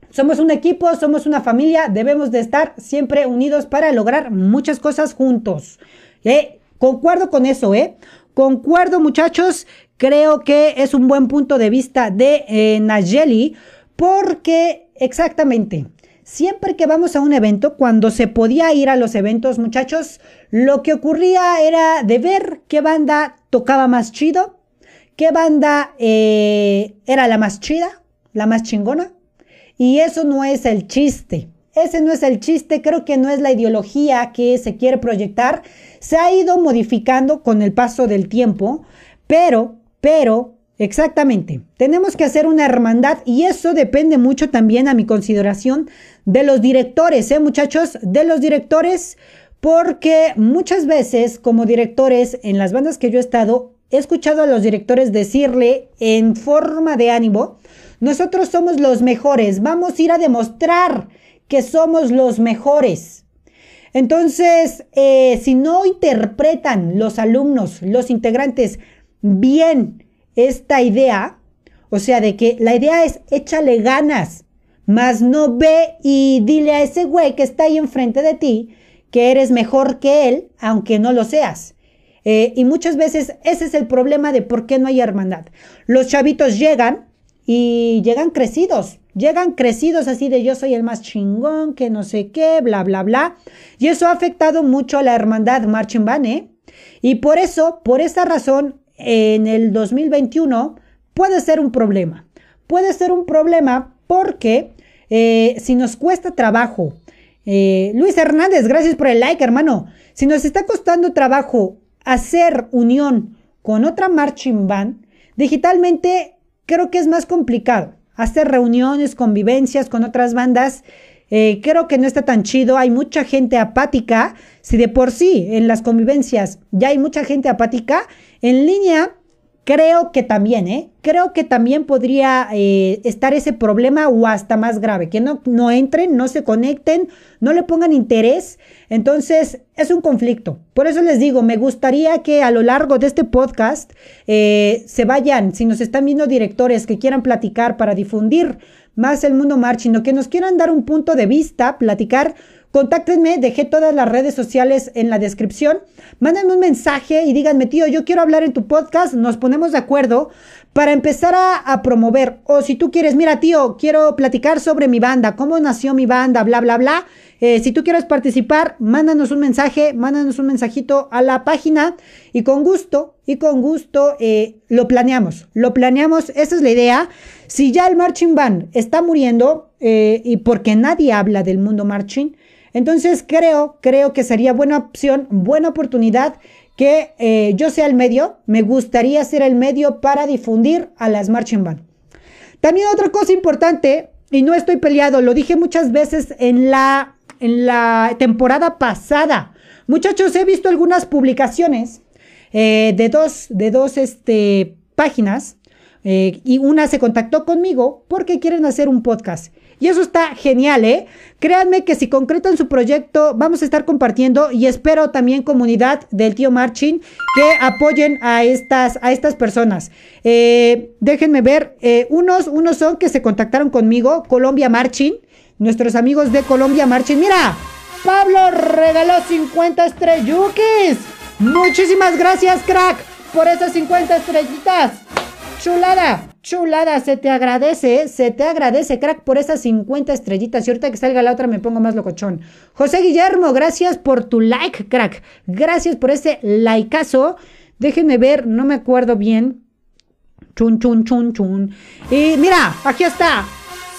Somos un equipo, somos una familia, debemos de estar siempre unidos para lograr muchas cosas juntos. ¿Eh? Concuerdo con eso, ¿eh? Concuerdo muchachos, creo que es un buen punto de vista de eh, Nayeli porque exactamente Siempre que vamos a un evento, cuando se podía ir a los eventos, muchachos, lo que ocurría era de ver qué banda tocaba más chido, qué banda eh, era la más chida, la más chingona. Y eso no es el chiste. Ese no es el chiste, creo que no es la ideología que se quiere proyectar. Se ha ido modificando con el paso del tiempo, pero, pero, Exactamente. Tenemos que hacer una hermandad y eso depende mucho también a mi consideración de los directores, ¿eh, muchachos? De los directores, porque muchas veces como directores en las bandas que yo he estado, he escuchado a los directores decirle en forma de ánimo, nosotros somos los mejores, vamos a ir a demostrar que somos los mejores. Entonces, eh, si no interpretan los alumnos, los integrantes, bien esta idea, o sea, de que la idea es échale ganas, mas no ve y dile a ese güey que está ahí enfrente de ti que eres mejor que él, aunque no lo seas. Eh, y muchas veces ese es el problema de por qué no hay hermandad. Los chavitos llegan, y llegan crecidos. Llegan crecidos así de yo soy el más chingón, que no sé qué, bla, bla, bla. Y eso ha afectado mucho a la hermandad Marching Band, ¿eh? Y por eso, por esa razón, en el 2021 puede ser un problema. Puede ser un problema porque eh, si nos cuesta trabajo, eh, Luis Hernández, gracias por el like, hermano. Si nos está costando trabajo hacer unión con otra marching band, digitalmente creo que es más complicado. Hacer reuniones, convivencias con otras bandas, eh, creo que no está tan chido. Hay mucha gente apática. Si de por sí en las convivencias ya hay mucha gente apática, en línea Creo que también, ¿eh? Creo que también podría eh, estar ese problema o hasta más grave, que no, no entren, no se conecten, no le pongan interés. Entonces, es un conflicto. Por eso les digo, me gustaría que a lo largo de este podcast eh, se vayan, si nos están viendo directores que quieran platicar para difundir más el mundo marching o que nos quieran dar un punto de vista, platicar Contáctenme, dejé todas las redes sociales en la descripción. Mándenme un mensaje y díganme, tío, yo quiero hablar en tu podcast. Nos ponemos de acuerdo para empezar a, promover. O si tú quieres, mira, tío, quiero platicar sobre mi banda, cómo nació mi banda, bla, bla, bla. Eh, si tú quieres participar, mándanos un mensaje, mándanos un mensajito a la página y con gusto, y con gusto eh, lo planeamos. Lo planeamos, esa es la idea. Si ya el marching band está muriendo eh, y porque nadie habla del mundo marching, entonces creo, creo que sería buena opción, buena oportunidad que yo sea el medio. Me gustaría ser el medio para difundir a las marching band. También otra cosa importante, y no estoy peleado, lo dije muchas veces en la, en la temporada pasada. Muchachos, he visto algunas publicaciones eh, de dos, de dos este, páginas eh, y una se contactó conmigo porque quieren hacer un podcast. Y eso está genial, ¿eh? Créanme que si concretan su proyecto, vamos a estar compartiendo y espero también comunidad del tío Marchin que apoyen a estas, a estas personas. Eh, déjenme ver, unos, unos son que se contactaron conmigo, Colombia Marchin, nuestros amigos de Colombia Marchin. Mira, Pablo regaló 50 estrelluquis. Muchísimas gracias, crack, por esas 50 estrellitas. Chulada, chulada, se te agradece, se te agradece, crack, por esas 50 estrellitas. Y ahorita que salga la otra me pongo más locochón. José Guillermo, gracias por tu like, crack. Gracias por ese likeazo. Déjenme ver, no me acuerdo bien. Chun, chun, chun, chun. Y mira, aquí está.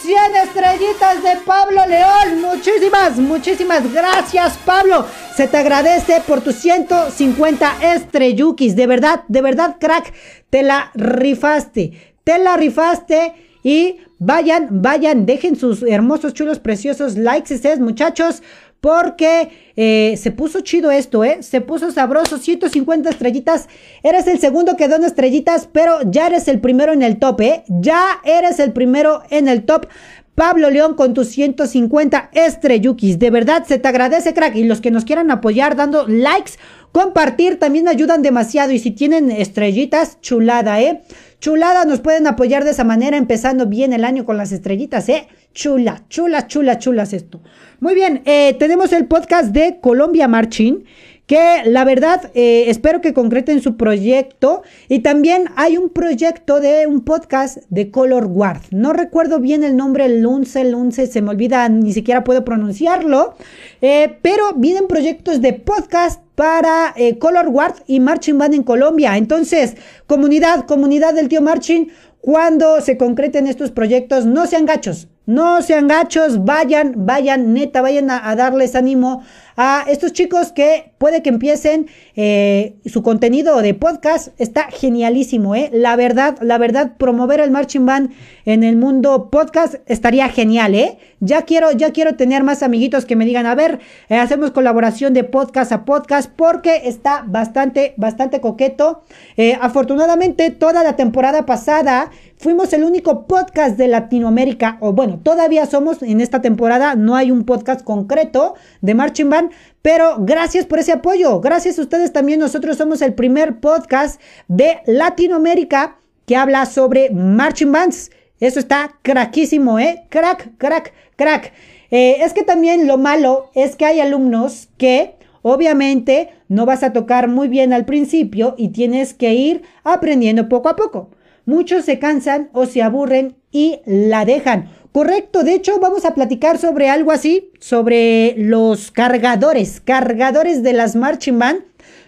100 estrellitas de Pablo León. Muchísimas, muchísimas gracias, Pablo. Se te agradece por tus 150 estrellukis. De verdad, de verdad, crack. Te la rifaste. Te la rifaste. Y vayan, vayan, dejen sus hermosos, chulos, preciosos likes, ustedes, muchachos porque eh, se puso chido esto, ¿eh? Se puso sabroso, 150 estrellitas. Eres el segundo que dona estrellitas, pero ya eres el primero en el top, ¿eh? Ya eres el primero en el top. Pablo León con tus 150 estrellukis. De verdad, se te agradece, crack. Y los que nos quieran apoyar dando likes, compartir, también ayudan demasiado. Y si tienen estrellitas, chulada, ¿eh? Chulada, nos pueden apoyar de esa manera, empezando bien el año con las estrellitas, ¿eh? Chula, chula, chula, chulas esto. Muy bien, eh, tenemos el podcast de Colombia Marching, que la verdad eh, espero que concreten su proyecto. Y también hay un proyecto de un podcast de Color Guard. No recuerdo bien el nombre, el Lunce, el Lunce, se me olvida, ni siquiera puedo pronunciarlo. Eh, pero vienen proyectos de podcast para Color Guard y Marching Band en Colombia. Entonces, comunidad, comunidad del tío Marching, cuando se concreten estos proyectos, no sean gachos, no sean gachos, vayan, vayan, neta, vayan a, darles ánimo a estos chicos que puede que empiecen eh, su contenido de podcast. Está genialísimo, ¿eh? La verdad, la verdad, promover el marching band en el mundo podcast estaría genial, ¿eh? Ya quiero, ya quiero tener más amiguitos que me digan, a ver, eh, hacemos colaboración de podcast a podcast porque está bastante, bastante coqueto. Eh, afortunadamente, toda la temporada pasada Fuimos el único podcast de Latinoamérica, o bueno, todavía somos en esta temporada, no hay un podcast concreto de Marching Band, pero gracias por ese apoyo, gracias a ustedes también, nosotros somos el primer podcast de Latinoamérica que habla sobre Marching Bands. Eso está craquísimo, ¿eh? Crack, crack, crack. Eh, es que también lo malo es que hay alumnos que obviamente no vas a tocar muy bien al principio y tienes que ir aprendiendo poco a poco. muchos se cansan o se aburren y la dejan. Correcto, de hecho vamos a platicar sobre algo así, sobre los cargadores, cargadores de las marching band,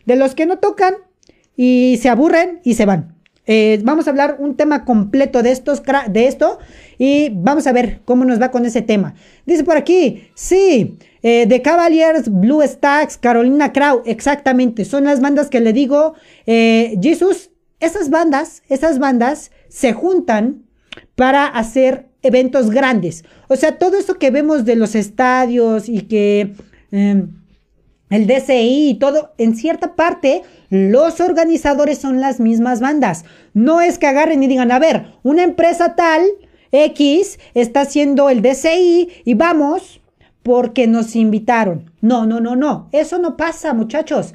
de los que no tocan y se aburren y se van. Eh, vamos a hablar un tema completo de, estos, de esto y vamos a ver cómo nos va con ese tema. Dice por aquí, sí, eh, The Cavaliers, Blue Stacks, Carolina Crow, exactamente, son las bandas que le digo, eh, Jesus, esas bandas, esas bandas se juntan para hacer eventos grandes. O sea, todo eso que vemos de los estadios y que... Em, el DCI y todo, en cierta parte, los organizadores son las mismas bandas. No es que agarren y digan, a ver, una empresa tal, X, está haciendo el DCI y vamos porque nos invitaron. No, no, no, no. Eso no pasa, muchachos.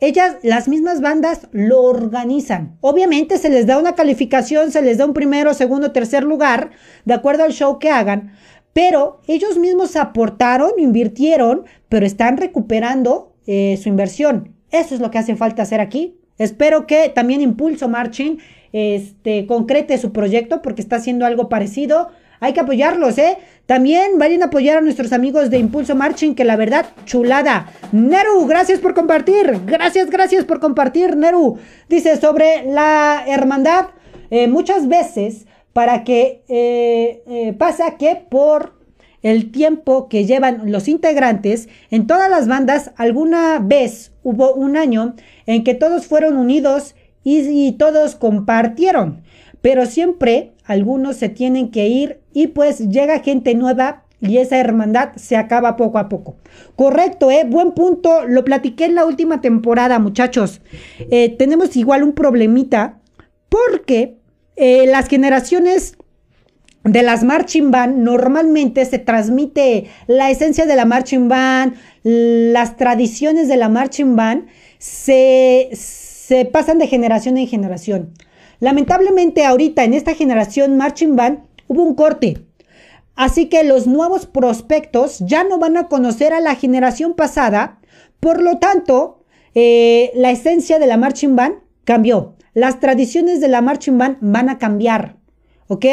Ellas, las mismas bandas, lo organizan. Obviamente se les da una calificación, se les da un primero, segundo, tercer lugar, de acuerdo al show que hagan, pero ellos mismos aportaron, invirtieron, pero están recuperando eh, su inversión. Eso es lo que hace falta hacer aquí. Espero que también Impulso Marching este, concrete su proyecto porque está haciendo algo parecido. Hay que apoyarlos, ¿eh? También vayan a apoyar a nuestros amigos de Impulso Marching, que la verdad, chulada. Neru, gracias por compartir. Gracias, gracias por compartir, Neru. Dice sobre la hermandad, eh, muchas veces para que eh, eh, pasa que por el tiempo que llevan los integrantes, en todas las bandas alguna vez hubo un año en que todos fueron unidos y, todos compartieron, pero siempre algunos se tienen que ir y pues llega gente nueva y esa hermandad se acaba poco a poco. Correcto, ¿eh? Buen punto. Lo platiqué en la última temporada, muchachos. tenemos igual un problemita porque eh, las generaciones de las marching band normalmente se transmite la esencia de la marching band, las tradiciones de la marching band se, se pasan de generación en generación. Lamentablemente ahorita en esta generación marching band hubo un corte. Así que los nuevos prospectos ya no van a conocer a la generación pasada. Por lo tanto, eh, la esencia de la marching band cambió las tradiciones de la marching band van a cambiar, ¿ok?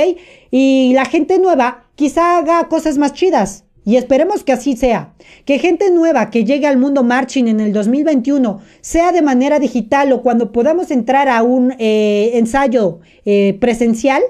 Y la gente nueva quizá haga cosas más chidas. Y esperemos que así sea. Que gente nueva que llegue al mundo marching en el 2021, sea de manera digital o cuando podamos entrar a un eh, ensayo eh, presencial,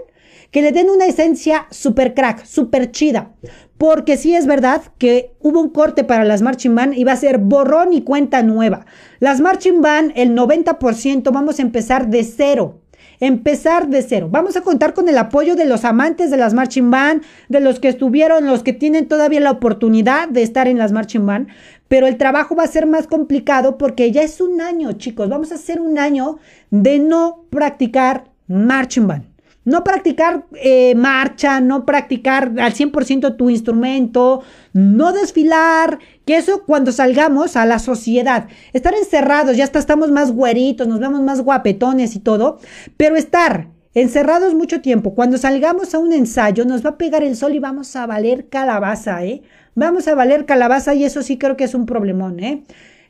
que le den una esencia super crack, super chida. Porque sí es verdad que hubo un corte para las marching band y va a ser borrón y cuenta nueva. Las marching band, el 90% vamos a empezar de cero. Empezar de cero. Vamos a contar con el apoyo de los amantes de las marching band, de los que estuvieron, los que tienen todavía la oportunidad de estar en las marching band. Pero el trabajo va a ser más complicado porque ya es un año, chicos. Vamos a hacer un año de no practicar marching band. No practicar eh, marcha, no practicar al 100% tu instrumento, no desfilar, que eso cuando salgamos a la sociedad, estar encerrados, ya hasta estamos más güeritos, nos vemos más guapetones y todo, pero estar encerrados mucho tiempo, cuando salgamos a un ensayo nos va a pegar el sol y vamos a valer calabaza, ¿eh? Vamos a valer calabaza y eso sí creo que es un problemón, ¿eh?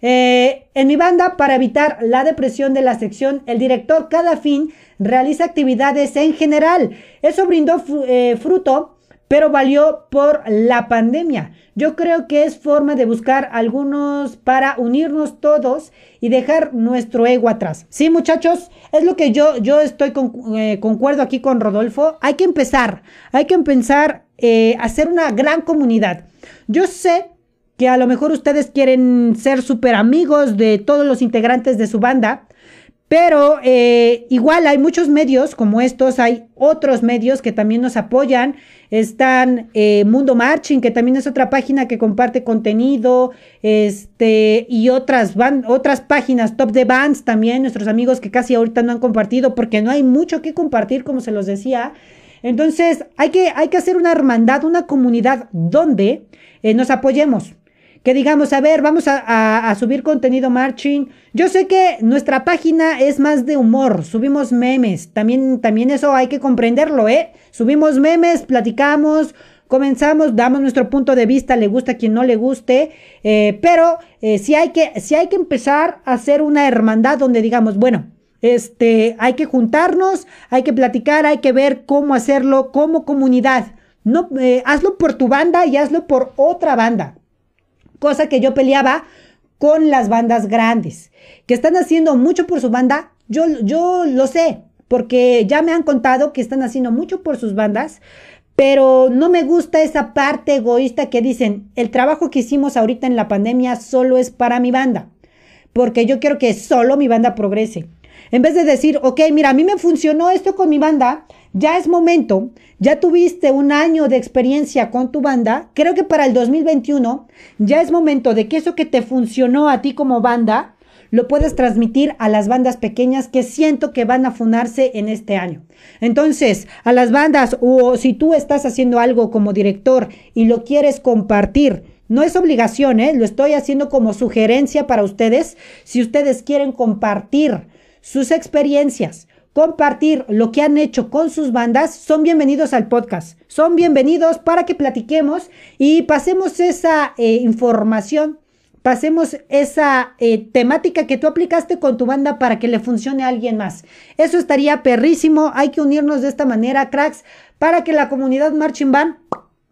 Eh, en mi banda, para evitar la depresión de la sección, el director cada fin realiza actividades en general. Eso brindó eh, fruto, pero valió por la pandemia. Yo creo que es forma de buscar algunos para unirnos todos y dejar nuestro ego atrás. Sí, muchachos, es lo que yo, yo estoy con, eh, concuerdo aquí con Rodolfo. Hay que empezar, hay que empezar a hacer una gran comunidad. Yo sé a lo mejor ustedes quieren ser súper amigos de todos los integrantes de su banda, pero eh, igual hay muchos medios como estos, hay otros medios que también nos apoyan. Están eh, Mundo Marching, que también es otra página que comparte contenido, este, y otras, otras páginas, Top de Bands también, nuestros amigos que casi ahorita no han compartido porque no hay mucho que compartir, como se los decía. Entonces, hay que, hay que hacer una hermandad, una comunidad donde eh, nos apoyemos que digamos, a ver, vamos a, subir contenido marching. Yo sé que nuestra página es más de humor, subimos memes, también, también eso hay que comprenderlo, ¿eh? Subimos memes, platicamos, comenzamos, damos nuestro punto de vista, le gusta a quien no le guste, eh, pero eh, si, hay que, si hay que empezar a hacer una hermandad donde digamos, bueno, Este, hay que juntarnos, hay que platicar, hay que ver cómo hacerlo como comunidad. No, eh, hazlo por tu banda y hazlo por otra banda. Cosa que yo peleaba con las bandas grandes, que están haciendo mucho por su banda. Yo, yo lo sé, porque ya me han contado que están haciendo mucho por sus bandas, pero no me gusta esa parte egoísta que dicen, el trabajo que hicimos ahorita en la pandemia solo es para mi banda, porque yo quiero que solo mi banda progrese. En vez de decir, ok, mira, a mí me funcionó esto con mi banda, ya es momento, ya tuviste un año de experiencia con tu banda, creo que para el 2021 ya es momento de que eso que te funcionó a ti como banda, lo puedes transmitir a las bandas pequeñas que siento que van a fundarse en este año. Entonces, a las bandas o si tú estás haciendo algo como director y lo quieres compartir, no es obligación, ¿eh? lo estoy haciendo como sugerencia para ustedes. Si ustedes quieren compartir sus experiencias, compartir lo que han hecho con sus bandas, son bienvenidos al podcast. Son bienvenidos para que platiquemos y pasemos esa eh, información pasemos esa eh, temática que tú aplicaste con tu banda para que le funcione a alguien más. Eso estaría perrísimo. Hay que unirnos de esta manera, cracks, para que la comunidad Marching Band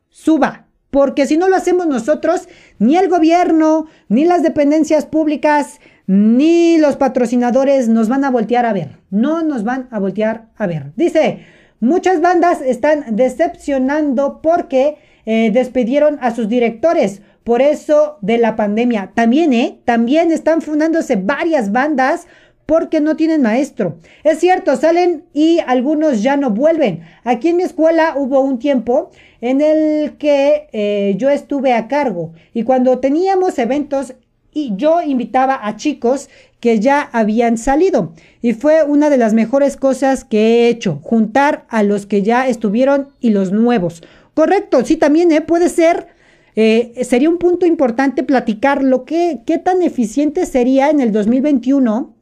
suba. Porque si no lo hacemos nosotros, ni el gobierno, ni las dependencias públicas, ni los patrocinadores nos van a voltear a ver. No nos van a voltear a ver. Dice, muchas bandas están decepcionando porque eh, despidieron a sus directores por eso de la pandemia. También, ¿eh? También están fundándose varias bandas porque no tienen maestro. Es cierto, salen y algunos ya no vuelven. Aquí en mi escuela hubo un tiempo en el que eh, yo estuve a cargo y cuando teníamos eventos y yo invitaba a chicos que ya habían salido y fue una de las mejores cosas que he hecho, juntar a los que ya estuvieron y los nuevos. Correcto, sí también ¿eh? puede ser eh, sería un punto importante platicar lo que, qué tan eficiente sería en el 2021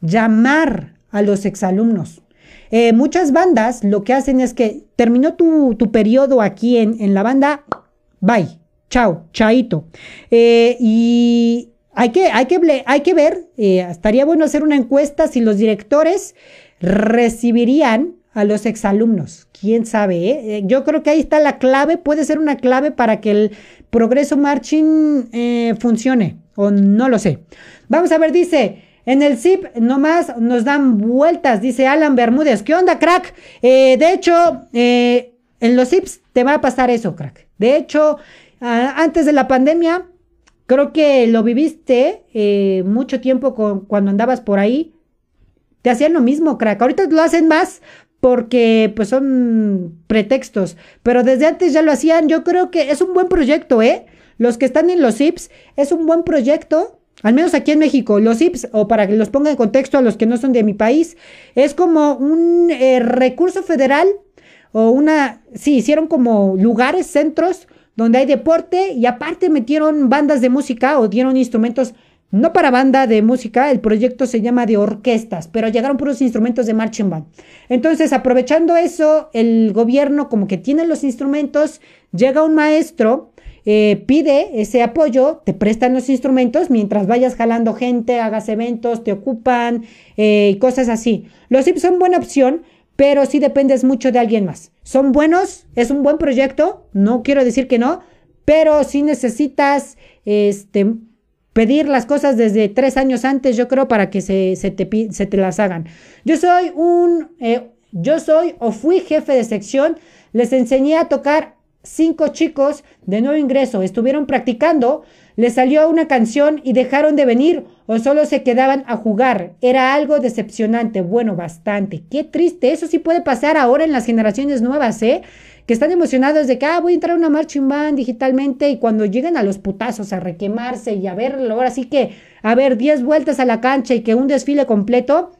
llamar a los exalumnos. Eh, muchas bandas lo que hacen es que terminó tu, periodo aquí en, la banda, bye, chao, chaito. Eh, y hay que, hay que, hay que ver, estaría bueno hacer una encuesta si los directores recibirían a los exalumnos. ¿Quién sabe? Yo creo que ahí está la clave, puede ser una clave para que el Progreso Marching eh, funcione, o no lo sé. Vamos a ver, dice, en el zip nomás nos dan vueltas, dice Alan Bermúdez. ¿Qué onda, crack? Eh, de hecho, eh, en los zips te va a pasar eso, crack. De hecho, antes de la pandemia, creo que lo viviste mucho tiempo cuando andabas por ahí. Te hacían lo mismo, crack. Ahorita lo hacen más porque pues son pretextos, pero desde antes ya lo hacían, yo creo que es un buen proyecto, ¿eh? Los que están en los IPS es un buen proyecto, al menos aquí en México, los IPS, o para que los ponga en contexto a los que no son de mi país, es como un eh, recurso federal o una, sí, hicieron como lugares, centros donde hay deporte y aparte metieron bandas de música o dieron instrumentos no para banda de música, el proyecto se llama de orquestas, pero llegaron puros instrumentos de marching band. Entonces, aprovechando eso, el gobierno como que tiene los instrumentos, llega un maestro, eh, pide ese apoyo, te prestan los instrumentos mientras vayas jalando gente, hagas eventos, te ocupan eh, cosas así. Los IPs son buena opción, pero sí dependes mucho de alguien más. Son buenos, es un buen proyecto, no quiero decir que no, pero sí necesitas este, pedir las cosas desde tres años antes, yo creo, para que se, te, se te, las hagan. Yo soy un, eh, yo soy o fui jefe de sección, les enseñé a tocar cinco chicos de nuevo ingreso, estuvieron practicando, les salió una canción y dejaron de venir o solo se quedaban a jugar. Era algo decepcionante, bueno, bastante. Qué triste, eso sí puede pasar ahora en las generaciones nuevas, ¿eh? que están emocionados de que, ah, voy a entrar a una marching band digitalmente y cuando lleguen a los putazos a requemarse y a verlo, ahora sí que, a ver, 10 vueltas a la cancha y que un desfile completo,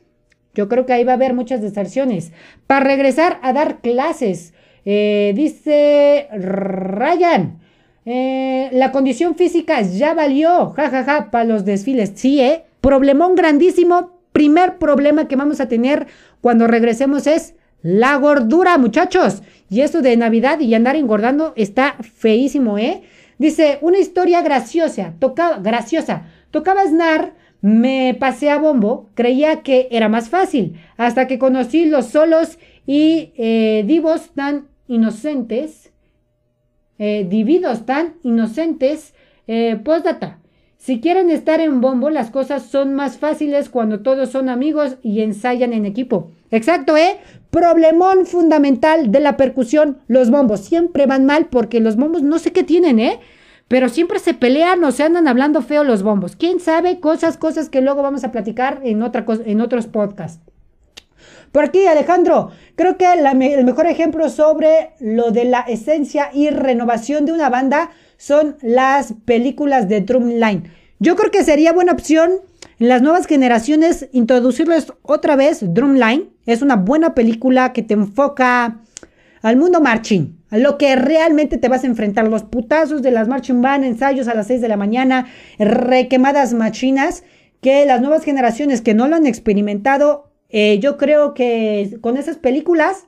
yo creo que ahí va a haber muchas deserciones. Para regresar a dar clases, eh, dice Ryan, eh, la condición física ya valió, jajaja, ja, ja, para los desfiles. Sí, ¿eh? Problemón grandísimo. Primer problema que vamos a tener cuando regresemos es la gordura, muchachos. Y eso de Navidad y andar engordando está feísimo, ¿eh? Dice, una historia graciosa, tocaba, graciosa. Tocaba Snar me pasé a bombo, creía que era más fácil, hasta que conocí los solos y eh, divos tan inocentes, eh, dividos tan inocentes, eh, postdata. Si quieren estar en bombo, las cosas son más fáciles cuando todos son amigos y ensayan en equipo. Exacto, ¿eh? Problemón fundamental de la percusión, los bombos. Siempre van mal porque los bombos no sé qué tienen, ¿eh? Pero siempre se pelean o se andan hablando feo los bombos. ¿Quién sabe? Cosas, cosas que luego vamos a platicar en, otra en otros podcasts. Por aquí, Alejandro, creo que el mejor ejemplo sobre lo de la esencia y renovación de una banda son las películas de Drumline. Yo creo que sería buena opción en las nuevas generaciones introducirles otra vez Drumline. Es una buena película que te enfoca al mundo marching, a lo que realmente te vas a enfrentar, los putazos de las marching band, ensayos a las 6 de la mañana, requemadas machinas, que las nuevas generaciones que no lo han experimentado, eh, yo creo que con esas películas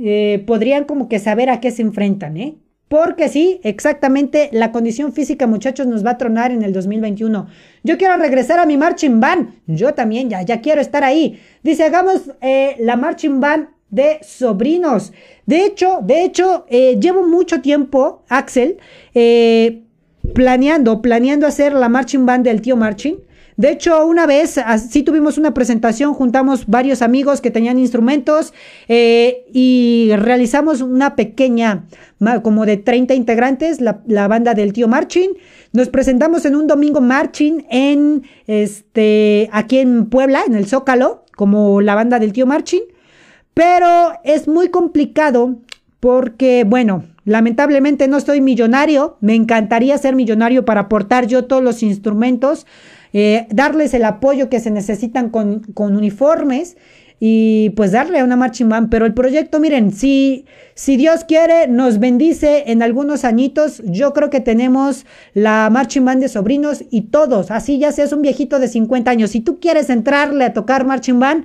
eh, podrían como que saber a qué se enfrentan, ¿eh? Porque sí, exactamente, la condición física, muchachos, nos va a tronar en el 2021. Yo quiero regresar a mi marching band. Yo también, ya, ya quiero estar ahí. Dice, hagamos eh, la marching band de sobrinos. De hecho, de hecho, llevo mucho tiempo, Axel, planeando, planeando hacer la marching band del tío Marching. De hecho, una vez sí tuvimos una presentación, juntamos varios amigos que tenían instrumentos eh, y realizamos una pequeña, como de 30 integrantes, la, banda del tío Marching. Nos presentamos en un domingo Marching en este, aquí en Puebla, en el Zócalo, como la banda del tío Marching. Pero es muy complicado porque, bueno, lamentablemente no estoy millonario. Me encantaría ser millonario para aportar yo todos los instrumentos eh, darles el apoyo que se necesitan con, uniformes y pues darle a una marching band. Pero el proyecto, miren, si, si Dios quiere, nos bendice en algunos añitos, yo creo que tenemos la marching band de sobrinos y todos, así ya seas un viejito de 50 años, si tú quieres entrarle a tocar marching band,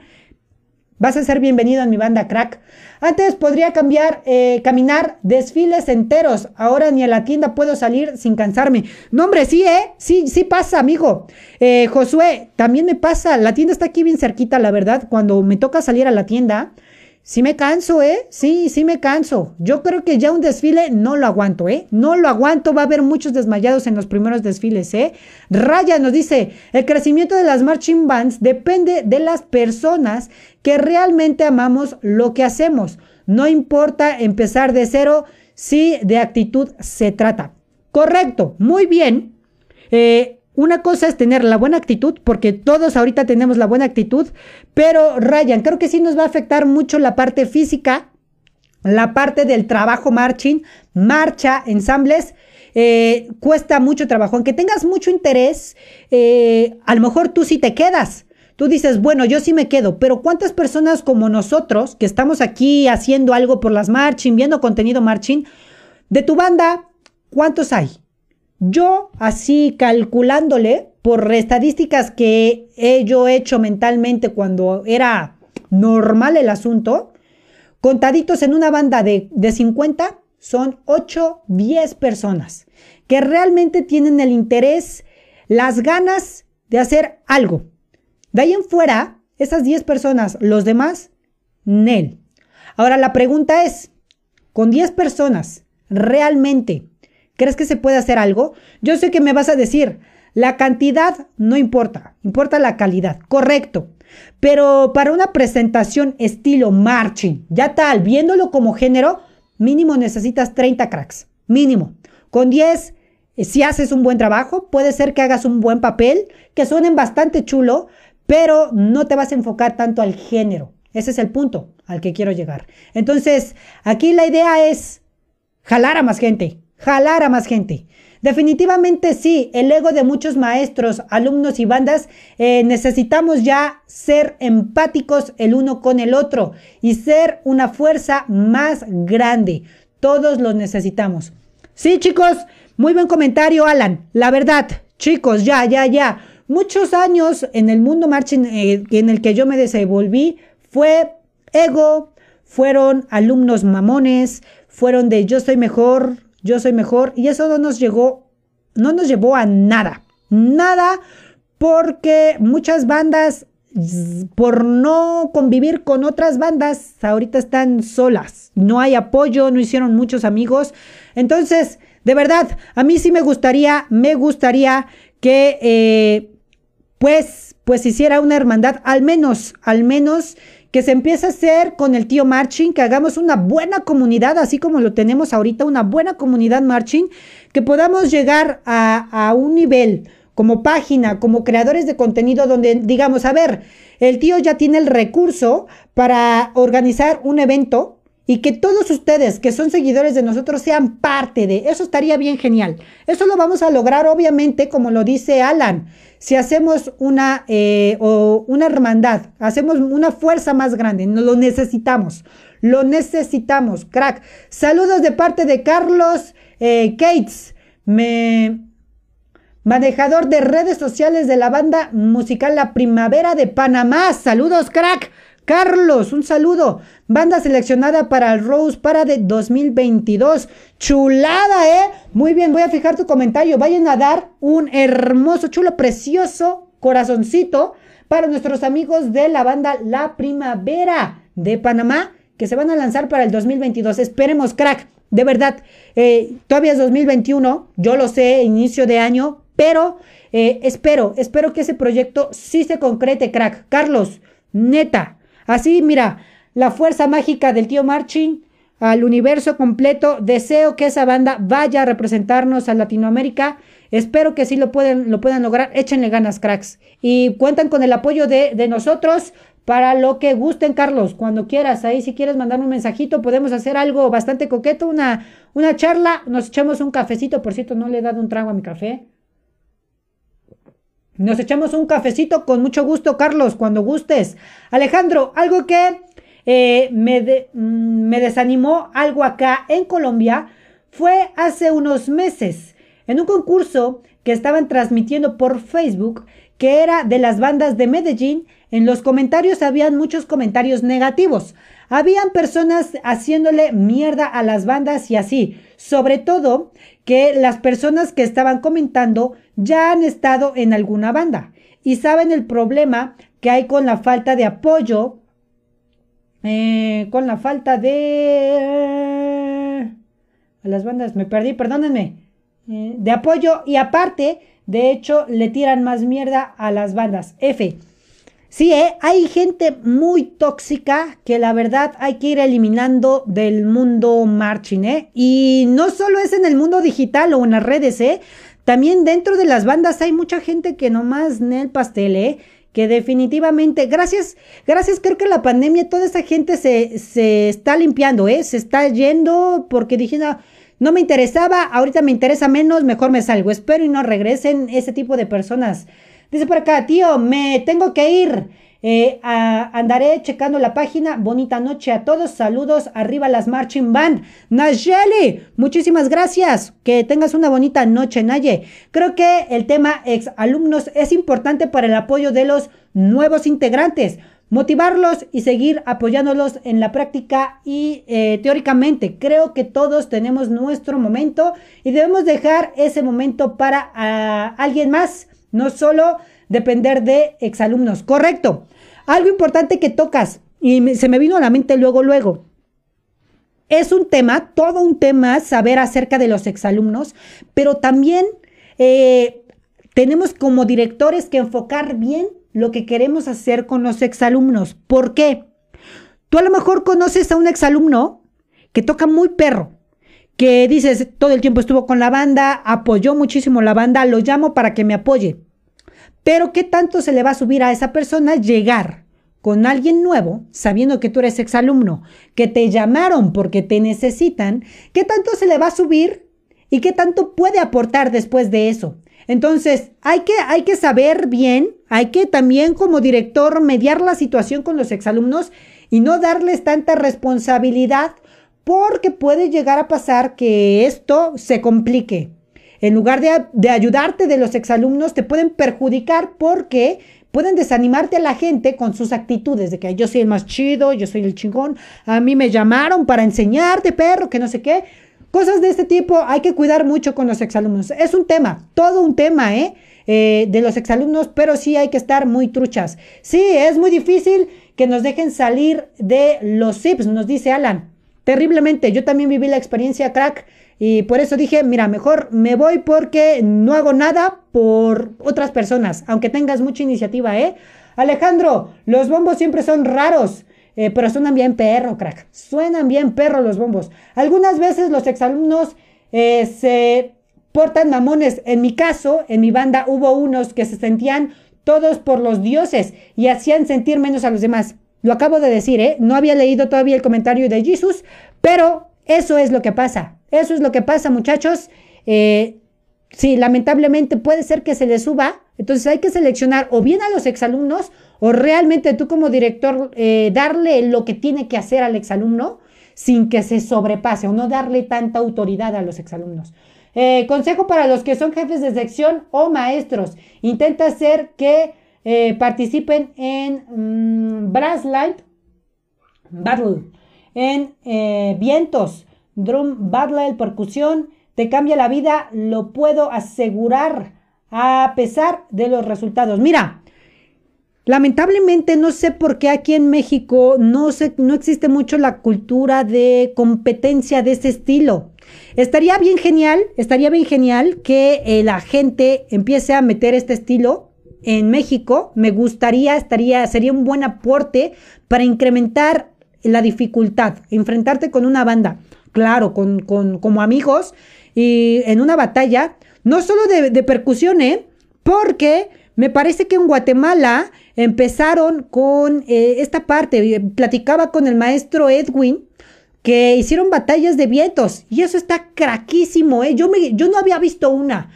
Vas a ser bienvenido en mi banda crack. Antes podría cambiar, eh, caminar desfiles enteros. Ahora ni a la tienda puedo salir sin cansarme. No, hombre, sí, ¿eh? Sí, sí pasa, amigo. Eh, Josué, también me pasa. La tienda está aquí bien cerquita, la verdad. Cuando me toca salir a la tienda, Sí me canso, ¿eh? Sí, sí me canso. Yo creo que ya un desfile no lo aguanto, ¿eh? No lo aguanto. Va a haber muchos desmayados en los primeros desfiles, ¿eh? Raya nos dice, el crecimiento de las marching bands depende de las personas que realmente amamos lo que hacemos. No importa empezar de cero si de actitud se trata. Correcto, muy bien. Eh, una cosa es tener la buena actitud, porque todos ahorita tenemos la buena actitud, pero Ryan, creo que sí nos va a afectar mucho la parte física, la parte del trabajo marching, marcha, ensambles. Eh, cuesta mucho trabajo. Aunque tengas mucho interés, eh, a lo mejor tú sí te quedas. Tú dices, bueno, yo sí me quedo, pero ¿cuántas personas como nosotros que estamos aquí haciendo algo por las marching, viendo contenido marching, de tu banda, cuántos hay? Yo, así calculándole por estadísticas que he yo hecho mentalmente cuando era normal el asunto, contaditos en una banda de, de 50 son 8, 10 personas que realmente tienen el interés, las ganas de hacer algo. De ahí en fuera, esas 10 personas, los demás, Nel. Ahora la pregunta es, con 10 personas, ¿realmente ¿Crees que se puede hacer algo? Yo sé que me vas a decir, la cantidad no importa, importa la calidad, correcto. Pero para una presentación estilo marching, ya tal, viéndolo como género, mínimo necesitas 30 cracks, mínimo. Con 10, eh, si haces un buen trabajo, puede ser que hagas un buen papel, que suenen bastante chulo, pero no te vas a enfocar tanto al género. Ese es el punto al que quiero llegar. Entonces, aquí la idea es jalar a más gente, jalar a más gente. Definitivamente sí, el ego de muchos maestros, alumnos y bandas, eh, necesitamos ya ser empáticos el uno con el otro y ser una fuerza más grande. Todos lo necesitamos. Sí, chicos, muy buen comentario, Alan. La verdad, chicos, ya, ya, ya. Muchos años en el mundo marching eh, en el que yo me desenvolví fue ego, fueron alumnos mamones, fueron de yo soy mejor, yo soy mejor y eso no nos llegó, no nos llevó a nada, nada porque muchas bandas por no convivir con otras bandas, ahorita están solas. No hay apoyo, no hicieron muchos amigos. Entonces, de verdad, a mí sí me gustaría, me gustaría que, eh, pues, pues hiciera una hermandad, al menos, al menos que se empiece a hacer con el tío Marching, que hagamos una buena comunidad, así como lo tenemos ahorita, una buena comunidad Marching, que podamos llegar a, a un nivel como página, como creadores de contenido, donde digamos, a ver, el tío ya tiene el recurso para organizar un evento y que todos ustedes que son seguidores de nosotros sean parte de eso estaría bien genial. Eso lo vamos a lograr obviamente como lo dice Alan. Si hacemos una, eh, o una hermandad, hacemos una fuerza más grande, no lo necesitamos, lo necesitamos, crack. Saludos de parte de Carlos eh, Cates, me, manejador de redes sociales de la banda musical La Primavera de Panamá. Saludos, crack. Carlos, un saludo. Banda seleccionada para el Rose para de 2022. Chulada, ¿eh? Muy bien, voy a fijar tu comentario. Vayan a dar un hermoso, chulo, precioso corazoncito para nuestros amigos de la banda La Primavera de Panamá que se van a lanzar para el 2022. Esperemos, crack. De verdad, eh, todavía es 2021, yo lo sé, inicio de año, pero eh, espero, espero que ese proyecto sí se concrete, crack. Carlos, neta, Así, mira, la fuerza mágica del tío Marching al universo completo. Deseo que esa banda vaya a representarnos a Latinoamérica. Espero que sí lo, pueden, lo puedan lograr. Échenle ganas, cracks. Y cuentan con el apoyo de, de nosotros para lo que gusten, Carlos. Cuando quieras, ahí si quieres mandar un mensajito, podemos hacer algo bastante coqueto, una, una charla. Nos echamos un cafecito. Por cierto, no le he dado un trago a mi café. Nos echamos un cafecito con mucho gusto, Carlos, cuando gustes. Alejandro, algo que eh, me, mm, me desanimó algo acá en Colombia fue hace unos meses, en un concurso que estaban transmitiendo por Facebook, que era de las bandas de Medellín, en los comentarios habían muchos comentarios negativos. Habían personas haciéndole mierda a las bandas y así. Sobre todo que las personas que estaban comentando ya han estado en alguna banda y saben el problema que hay con la falta de apoyo, eh, con la falta de... A las bandas, me perdí, perdónenme. Eh, de apoyo y aparte, de hecho, le tiran más mierda a las bandas. F. Sí, ¿eh? hay gente muy tóxica que la verdad hay que ir eliminando del mundo marching, ¿eh? Y no solo es en el mundo digital o en las redes, ¿eh? También dentro de las bandas hay mucha gente que nomás en el pastel, ¿eh? Que definitivamente, gracias, gracias, creo que la pandemia toda esa gente se, se está limpiando, ¿eh? Se está yendo porque dije, no, no me interesaba, ahorita me interesa menos, mejor me salgo. Espero y no regresen ese tipo de personas Dice por acá, tío, me tengo que ir. Eh, andaré checando la página. Bonita noche a todos. Saludos. Arriba las Marching Band. Nayeli, muchísimas gracias. Que tengas una bonita noche, Naye. Creo que el tema ex alumnos es importante para el apoyo de los nuevos integrantes. Motivarlos y seguir apoyándolos en la práctica y eh, teóricamente. Creo que todos tenemos nuestro momento y debemos dejar ese momento para ah, alguien más no solo depender de exalumnos. Correcto. Algo importante que tocas y se me vino a la mente luego, luego. Es un tema, todo un tema, saber acerca de los exalumnos, pero también eh, tenemos como directores que enfocar bien lo que queremos hacer con los exalumnos. ¿Por qué? Tú a lo mejor conoces a un exalumno que toca muy perro, que dices, todo el tiempo estuvo con la banda, apoyó muchísimo la banda, lo llamo para que me apoye. Pero ¿qué tanto se le va a subir a esa persona llegar con alguien nuevo, sabiendo que tú eres exalumno, que te llamaron porque te necesitan? ¿Qué tanto se le va a subir y qué tanto puede aportar después de eso? Entonces, hay que, hay que saber bien, hay que también como director mediar la situación con los exalumnos y no darles tanta responsabilidad porque puede llegar a pasar que esto se complique. En lugar de, ayudarte de los exalumnos, te pueden perjudicar porque pueden desanimarte a la gente con sus actitudes de que yo soy el más chido, yo soy el chingón, a mí me llamaron para enseñarte, perro, que no sé qué. Cosas de este tipo hay que cuidar mucho con los exalumnos. Es un tema, todo un tema, ¿eh? eh, de los exalumnos, pero sí hay que estar muy truchas. Sí, es muy difícil que nos dejen salir de los SIPs, nos dice Alan. Terriblemente, yo también viví la experiencia crack y por eso dije, mira, mejor me voy porque no hago nada por otras personas, aunque tengas mucha iniciativa, ¿eh? Alejandro, los bombos siempre son raros. Eh, pero suenan bien perro, crack. Suenan bien perro los bombos. Algunas veces los exalumnos eh, se portan mamones. En mi caso, en mi banda hubo unos que se sentían todos por los dioses y hacían sentir menos a los demás. Lo acabo de decir, ¿eh? No había leído todavía el comentario de Jesus, pero eso es lo que pasa. Eso es lo que pasa, muchachos. Eh, sí, lamentablemente puede ser que se les suba. Entonces hay que seleccionar o bien a los exalumnos o realmente tú como director eh, darle lo que tiene que hacer al exalumno sin que se sobrepase o no darle tanta autoridad a los exalumnos. Eh, consejo para los que son jefes de sección o maestros. Intenta hacer que participen en mm, Brass Light Battle, en vientos, drum battle, percusión. Te cambia la vida, lo puedo asegurar a pesar de los resultados. Mira, Lamentablemente no sé por qué aquí en México no, no existe mucho la cultura de competencia de ese estilo. Estaría bien genial, estaría bien genial que eh, la gente empiece a meter este estilo en México. Me gustaría, estaría, sería un buen aporte para incrementar la dificultad, enfrentarte con una banda, claro, con, como amigos y en una batalla, no solo de, de percusión, ¿eh? porque me parece que en Guatemala empezaron con eh, esta parte. Platicaba con el maestro Edwin que hicieron batallas de vientos y eso está craquísimo, ¿eh? Yo, me, yo no había visto una,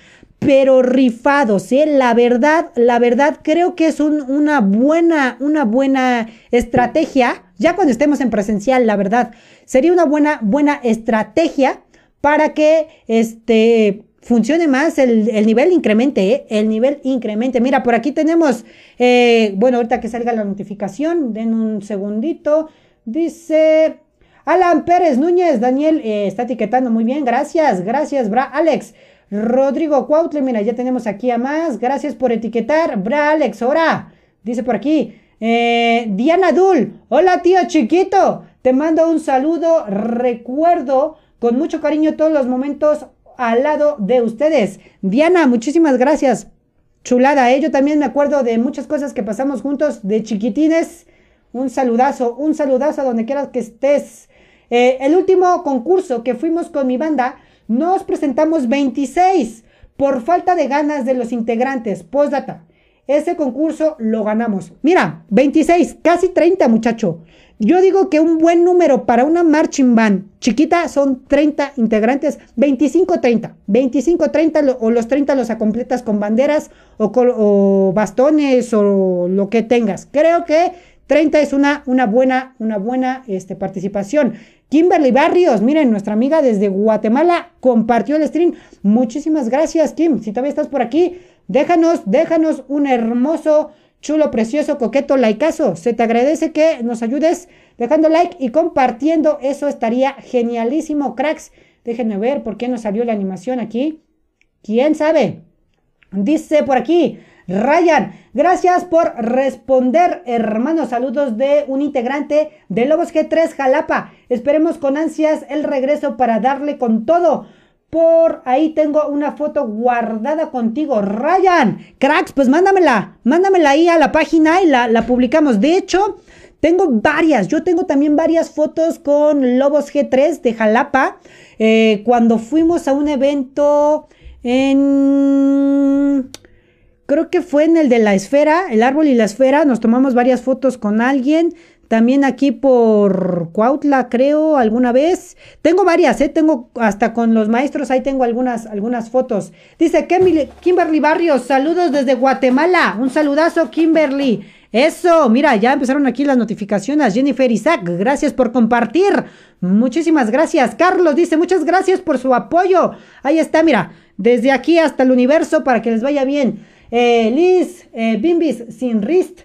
pero rifados, ¿eh? La verdad, la verdad creo que es una, buena, una buena estrategia, ya cuando estemos en presencial, la verdad, sería una buena, buena estrategia para que este funcione más, el, nivel incremente, ¿eh? el nivel incremente. Mira, por aquí tenemos, eh, bueno, ahorita que salga la notificación, den un segundito. Dice Alan Pérez Núñez, Daniel eh, está etiquetando muy bien, gracias, gracias, Bra Alex. Rodrigo Cuautle, mira, ya tenemos aquí a más, gracias por etiquetar, Bra Alex, ahora, dice por aquí. Diana Dul, hola tío chiquito, te mando un saludo, recuerdo con mucho cariño todos los momentos al lado de ustedes. Diana, muchísimas gracias. Chulada, ¿eh? yo también me acuerdo de muchas cosas que pasamos juntos de chiquitines. Un saludazo, un saludazo a donde quieras que estés. Eh, el último concurso que fuimos con mi banda, nos presentamos 26 por falta de ganas de los integrantes. Postdata. Ese concurso lo ganamos. Mira, 26, casi 30 muchacho. Yo digo que un buen número para una marching band chiquita son 30 integrantes, 25-30. 25-30 o los 30 los acompletas con banderas o, bastones o lo que tengas. Creo que 30 es una, una buena, una buena este, participación. Kimberly Barrios, miren, nuestra amiga desde Guatemala compartió el stream. Muchísimas gracias, Kim. Si todavía estás por aquí, déjanos, déjanos un hermoso chulo, precioso, coqueto, likeazo. Se te agradece que nos ayudes dejando like y compartiendo. Eso estaría genialísimo, cracks. Déjenme ver por qué nos salió la animación aquí. ¿Quién sabe? Dice por aquí, Ryan, gracias por responder, hermanos. Saludos de un integrante de Lobos G3 Jalapa. Esperemos con ansias el regreso para darle con todo. Por ahí tengo una foto guardada contigo. Ryan, cracks, pues mándamela. Mándamela ahí a la página y la, publicamos. De hecho, tengo varias. Yo tengo también varias fotos con Lobos G3 de Jalapa. Eh, cuando fuimos a un evento en... Creo que fue en el de la esfera, el árbol y la esfera. Nos tomamos varias fotos con alguien. También aquí por Cuautla, creo, alguna vez. Tengo varias, ¿eh? Tengo hasta con los maestros, ahí tengo algunas, algunas fotos. Dice Kimberly Barrios, saludos desde Guatemala. Un saludazo, Kimberly. Eso, mira, ya empezaron aquí las notificaciones. Jennifer Isaac, gracias por compartir. Muchísimas gracias. Carlos dice, muchas gracias por su apoyo. Ahí está, mira, desde aquí hasta el universo para que les vaya bien. Eh, Liz, eh, Bimbis, sin wrist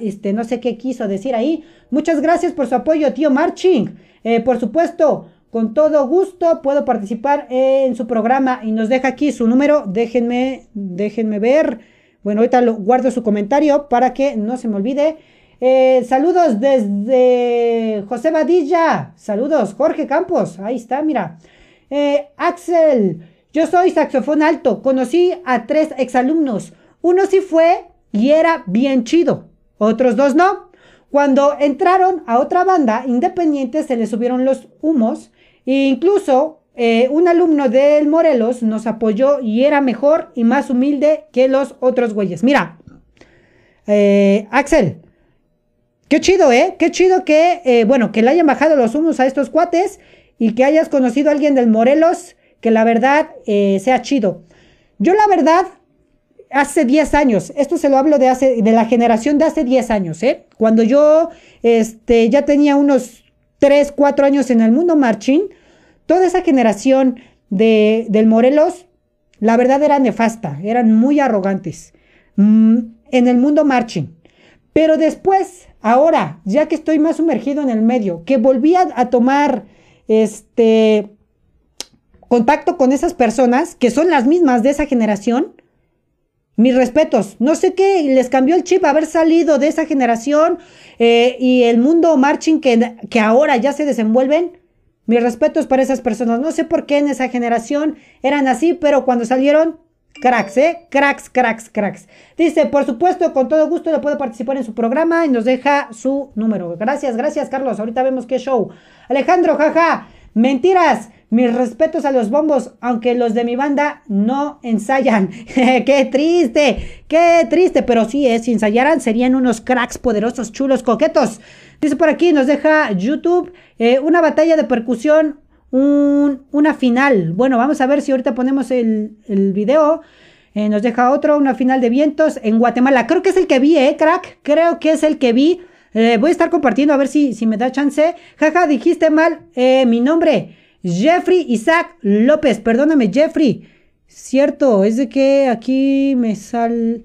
este, no sé qué quiso decir ahí. Muchas gracias por su apoyo, tío Marching. Eh, por supuesto, con todo gusto puedo participar en su programa y nos deja aquí su número. Déjenme, déjenme ver. Bueno, ahorita lo, guardo su comentario para que no se me olvide. Eh, saludos desde José Badilla. Saludos, Jorge Campos. Ahí está, mira. Axel, yo soy saxofón alto. Conocí a tres exalumnos. Uno sí fue y era bien chido. Otros dos no. Cuando entraron a otra banda independiente se les subieron los humos e incluso eh, un alumno del Morelos nos apoyó y era mejor y más humilde que los otros güeyes. Mira, eh, Axel, qué chido, ¿eh? Qué chido que, eh, bueno, que le hayan bajado los humos a estos cuates y que hayas conocido a alguien del Morelos que la verdad sea chido. Yo la verdad, hace 10 años, esto se lo hablo de, hace, de la generación de hace 10 años, ¿eh? Cuando yo este, ya tenía unos 3, 4 años en el mundo marching, toda esa generación de, del Morelos, la verdad era nefasta, eran muy arrogantes mm, en el mundo marching. Pero después, ahora, ya que estoy más sumergido en el medio, que volví a, tomar este contacto con esas personas que son las mismas de esa generación, mis respetos. No sé qué les cambió el chip haber salido de esa generación eh, y el mundo marching que, que ahora ya se desenvuelven. Mis respetos para esas personas. No sé por qué en esa generación eran así, pero cuando salieron, cracks, ¿eh? Cracks, cracks, cracks. Dice, por supuesto, con todo gusto le puedo participar en su programa y nos deja su número. Gracias, gracias, Carlos. Ahorita vemos qué show. Alejandro, jaja. Mentiras. Mis respetos a los bombos, aunque los de mi banda no ensayan. <laughs> ¡Qué triste! ¡Qué triste! Pero sí, eh, si ensayaran serían unos cracks poderosos, chulos, coquetos. Dice por aquí, nos deja YouTube eh, una batalla de percusión, un, una final. Bueno, vamos a ver si ahorita ponemos el, el video. Eh, nos deja otro, una final de vientos en Guatemala. Creo que es el que vi, ¿eh, crack? Creo que es el que vi. voy a estar compartiendo a ver si, si me da chance. Jaja, dijiste mal mi nombre. Jeffrey Isaac López, perdóname, Jeffrey. Cierto, es de que aquí me sal.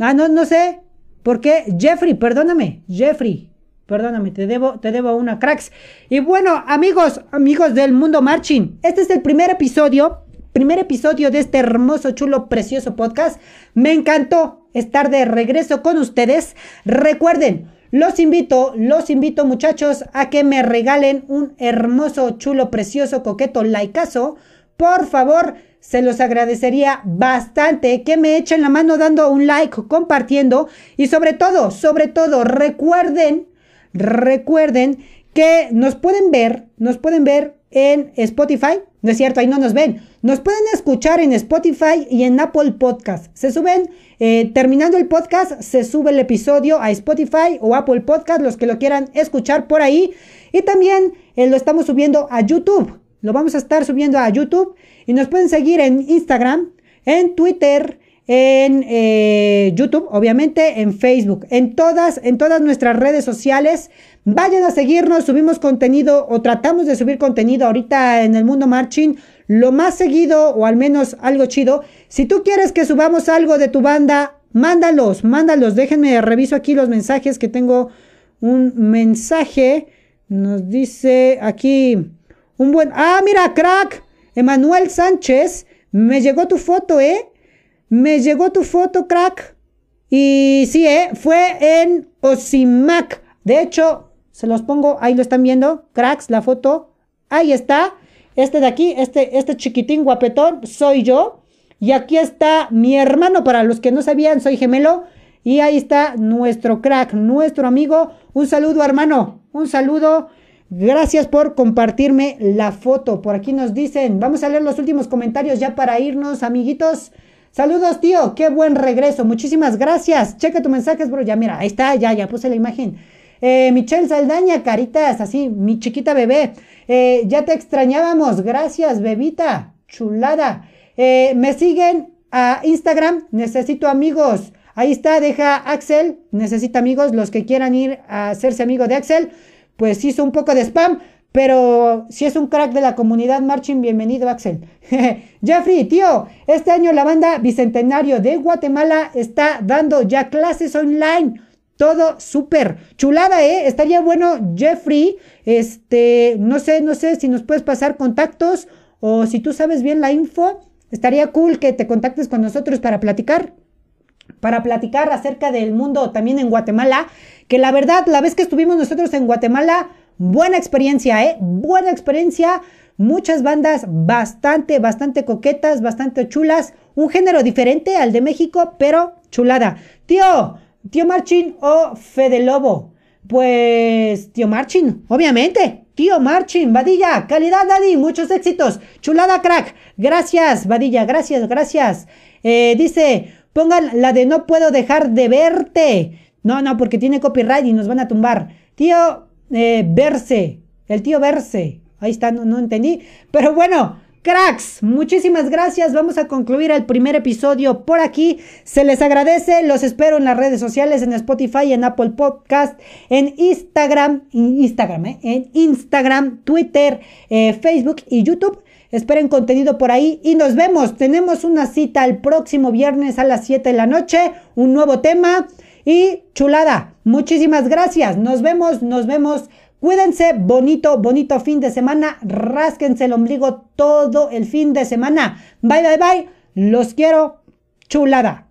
Ah, no, no sé. ¿Por qué? Jeffrey, perdóname. Jeffrey, perdóname, te debo, te debo una cracks. Y bueno, amigos, amigos del mundo marching, este es el primer episodio, primer episodio de este hermoso, chulo, precioso podcast. Me encantó estar de regreso con ustedes. Recuerden, los invito, los invito muchachos a que me regalen un hermoso, chulo, precioso, coqueto likeazo. Por favor, se los agradecería bastante que me echen la mano dando un like, compartiendo y sobre todo, sobre todo, recuerden, recuerden que nos pueden ver, nos pueden ver en Spotify. No es cierto, ahí no nos ven. Nos pueden escuchar en Spotify y en Apple Podcast. Se suben, eh, terminando el podcast, se sube el episodio a Spotify o Apple Podcast, los que lo quieran escuchar por ahí. Y también eh, lo estamos subiendo a YouTube. Lo vamos a estar subiendo a YouTube. Y nos pueden seguir en Instagram, en Twitter, en eh, YouTube, obviamente, en Facebook, en todas, en todas nuestras redes sociales. Vayan a seguirnos, subimos contenido o tratamos de subir contenido ahorita en el mundo marching lo más seguido o al menos algo chido. Si tú quieres que subamos algo de tu banda, mándalos, mándalos. Déjenme reviso aquí los mensajes que tengo un mensaje. Nos dice aquí un buen... Ah, mira, crack. Emanuel Sánchez. Me llegó tu foto, ¿eh? Me llegó tu foto, crack. Y sí, ¿eh? Fue en Osimac. De hecho, se los pongo, ahí lo están viendo, cracks, la foto. Ahí está. Este de aquí, este, este chiquitín guapetón, soy yo. Y aquí está mi hermano, para los que no sabían, soy gemelo. Y ahí está nuestro crack, nuestro amigo. Un saludo, hermano. Un saludo. Gracias por compartirme la foto. Por aquí nos dicen, vamos a leer los últimos comentarios ya para irnos, amiguitos. Saludos, tío. Qué buen regreso. Muchísimas gracias. Checa tu mensajes, bro. Ya, mira, ahí está, ya, ya puse la imagen. Eh, Michelle Saldaña, caritas, así, mi chiquita bebé. Eh, ya te extrañábamos. Gracias, bebita. Chulada. Eh, me siguen a Instagram. Necesito amigos. Ahí está, deja Axel. Necesita amigos. Los que quieran ir a hacerse amigo de Axel. Pues hizo un poco de spam. Pero si es un crack de la comunidad marching, bienvenido Axel. <laughs> Jeffrey, tío, este año la banda Bicentenario de Guatemala está dando ya clases online. Todo súper chulada, ¿eh? Estaría bueno, Jeffrey, este, no sé, no sé si nos puedes pasar contactos o si tú sabes bien la info, estaría cool que te contactes con nosotros para platicar para platicar acerca del mundo también en Guatemala, que la verdad, la vez que estuvimos nosotros en Guatemala, buena experiencia, ¿eh? Buena experiencia, muchas bandas bastante, bastante coquetas, bastante chulas, un género diferente al de México, pero chulada. Tío, tío Marchin o Fede Lobo. Pues, tío Marchin, obviamente. Tío Marchin, Vadilla, calidad, Daddy, muchos éxitos. Chulada, crack. Gracias, Vadilla, gracias, gracias. Eh, dice, Pongan la de no puedo dejar de verte. No, no, porque tiene copyright y nos van a tumbar. Tío eh, Verse, el tío Verse. Ahí está, no, no entendí. Pero bueno, Cracks, muchísimas gracias. Vamos a concluir el primer episodio por aquí. Se les agradece. Los espero en las redes sociales, en Spotify, en Apple Podcast, en Instagram, Instagram, ¿eh? en Instagram, Twitter, eh, Facebook y YouTube. Esperen contenido por ahí y nos vemos. Tenemos una cita el próximo viernes a las 7 de la noche, un nuevo tema y chulada. Muchísimas gracias. Nos vemos, nos vemos. Cuídense, bonito, bonito fin de semana. Rásquense el ombligo todo el fin de semana. Bye, bye, bye. Los quiero. Chulada.